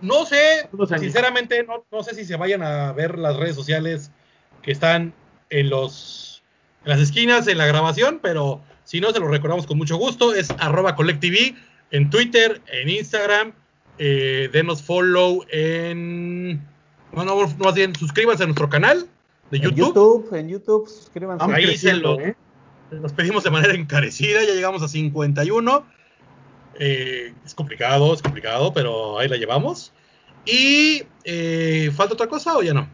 Speaker 2: no sé, sinceramente, no, no sé si se vayan a ver las redes sociales que están en los en las esquinas en la grabación, pero si no, se los recordamos con mucho gusto. Es arroba collectv en Twitter, en Instagram. eh, denos follow en. Bueno, no, más bien, suscríbanse a nuestro canal de
Speaker 4: En
Speaker 2: YouTube.
Speaker 4: En YouTube, suscríbanse.
Speaker 3: Vamos
Speaker 2: Ahí se
Speaker 3: creciendo,
Speaker 2: lo-
Speaker 3: ¿eh?
Speaker 2: Nos pedimos de manera encarecida, ya llegamos a 51. Eh, es complicado, es complicado, pero ahí la llevamos. Y eh, ¿falta otra cosa o ya no?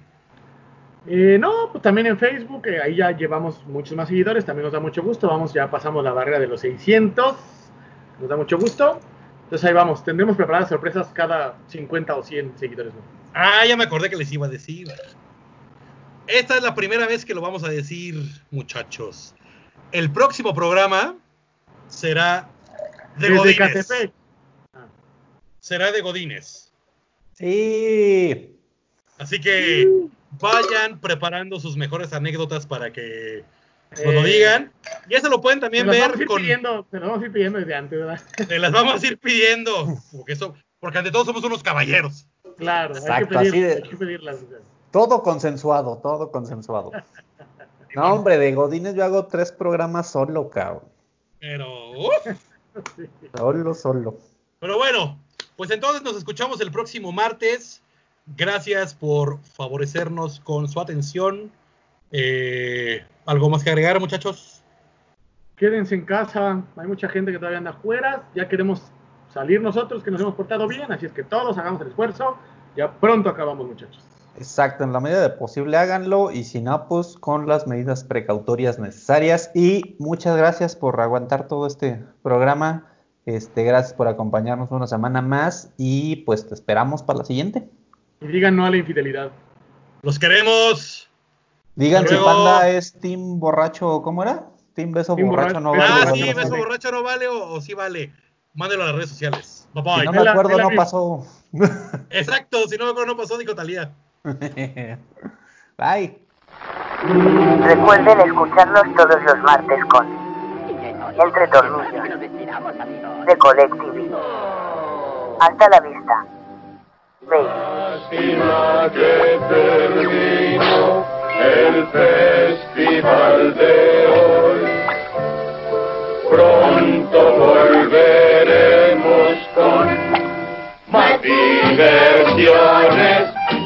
Speaker 3: Eh, no, pues también en Facebook, eh, ahí ya llevamos muchos más seguidores, también nos da mucho gusto, vamos, ya pasamos la barrera de los 600, nos da mucho gusto. Entonces ahí vamos, tendremos preparadas sorpresas cada 50 o 100 seguidores.
Speaker 2: Ah, ya me acordé que les iba a decir. Esta es la primera vez que lo vamos a decir, muchachos. El próximo programa será de
Speaker 3: Desde
Speaker 2: Godines.
Speaker 3: Ecatepec.
Speaker 2: Será de Godines.
Speaker 4: Sí.
Speaker 2: Así que vayan preparando sus mejores anécdotas para que nos lo
Speaker 3: Eh,
Speaker 2: digan. Y eso lo pueden también ver
Speaker 3: vamos a ir
Speaker 2: con.
Speaker 3: pidiendo, se los vamos a ir pidiendo desde antes, ¿verdad?
Speaker 2: Se las vamos a ir (laughs) pidiendo. Porque, eso, porque ante todo somos unos caballeros.
Speaker 3: Claro,
Speaker 4: Exacto,
Speaker 3: hay,
Speaker 4: así
Speaker 3: que
Speaker 4: de-
Speaker 3: pedir, hay que pedirlas.
Speaker 4: Todo consensuado, todo consensuado. (laughs) No, hombre, de Godines yo hago tres programas solo, cabrón.
Speaker 2: Pero. uf.
Speaker 4: Solo, solo.
Speaker 2: Pero bueno, pues entonces nos escuchamos el próximo martes. Gracias por favorecernos con su atención. Eh, ¿Algo más que agregar, muchachos?
Speaker 3: Quédense en casa, hay mucha gente que todavía anda afuera, ya queremos salir nosotros que nos hemos portado bien, así es que todos hagamos el esfuerzo, ya pronto acabamos muchachos.
Speaker 4: Exacto, en la medida de posible háganlo y si no, pues con las medidas precautorias necesarias. Y muchas gracias por aguantar todo este programa. Este, gracias por acompañarnos una semana más y pues te esperamos para la siguiente.
Speaker 3: Y digan no a la infidelidad.
Speaker 2: Los queremos.
Speaker 4: Digan si Panda es team borracho, ¿cómo era? Team beso
Speaker 3: Team
Speaker 4: borracho,
Speaker 3: borracho.
Speaker 4: no vale.
Speaker 2: Ah, sí, beso borracho no vale o, o sí vale. Mándenlo a las redes sociales. Bye
Speaker 4: Si
Speaker 2: bye.
Speaker 4: no me acuerdo, no pasó. (laughs)
Speaker 2: Exacto, si no me acuerdo no pasó, dijo Talía.
Speaker 4: Bye.
Speaker 1: Recuerden escucharnos todos los martes con Entre Tornillos de Colectivi. Hasta la vista. Baby.
Speaker 6: El festival de hoy. Pronto volveremos con más diversiones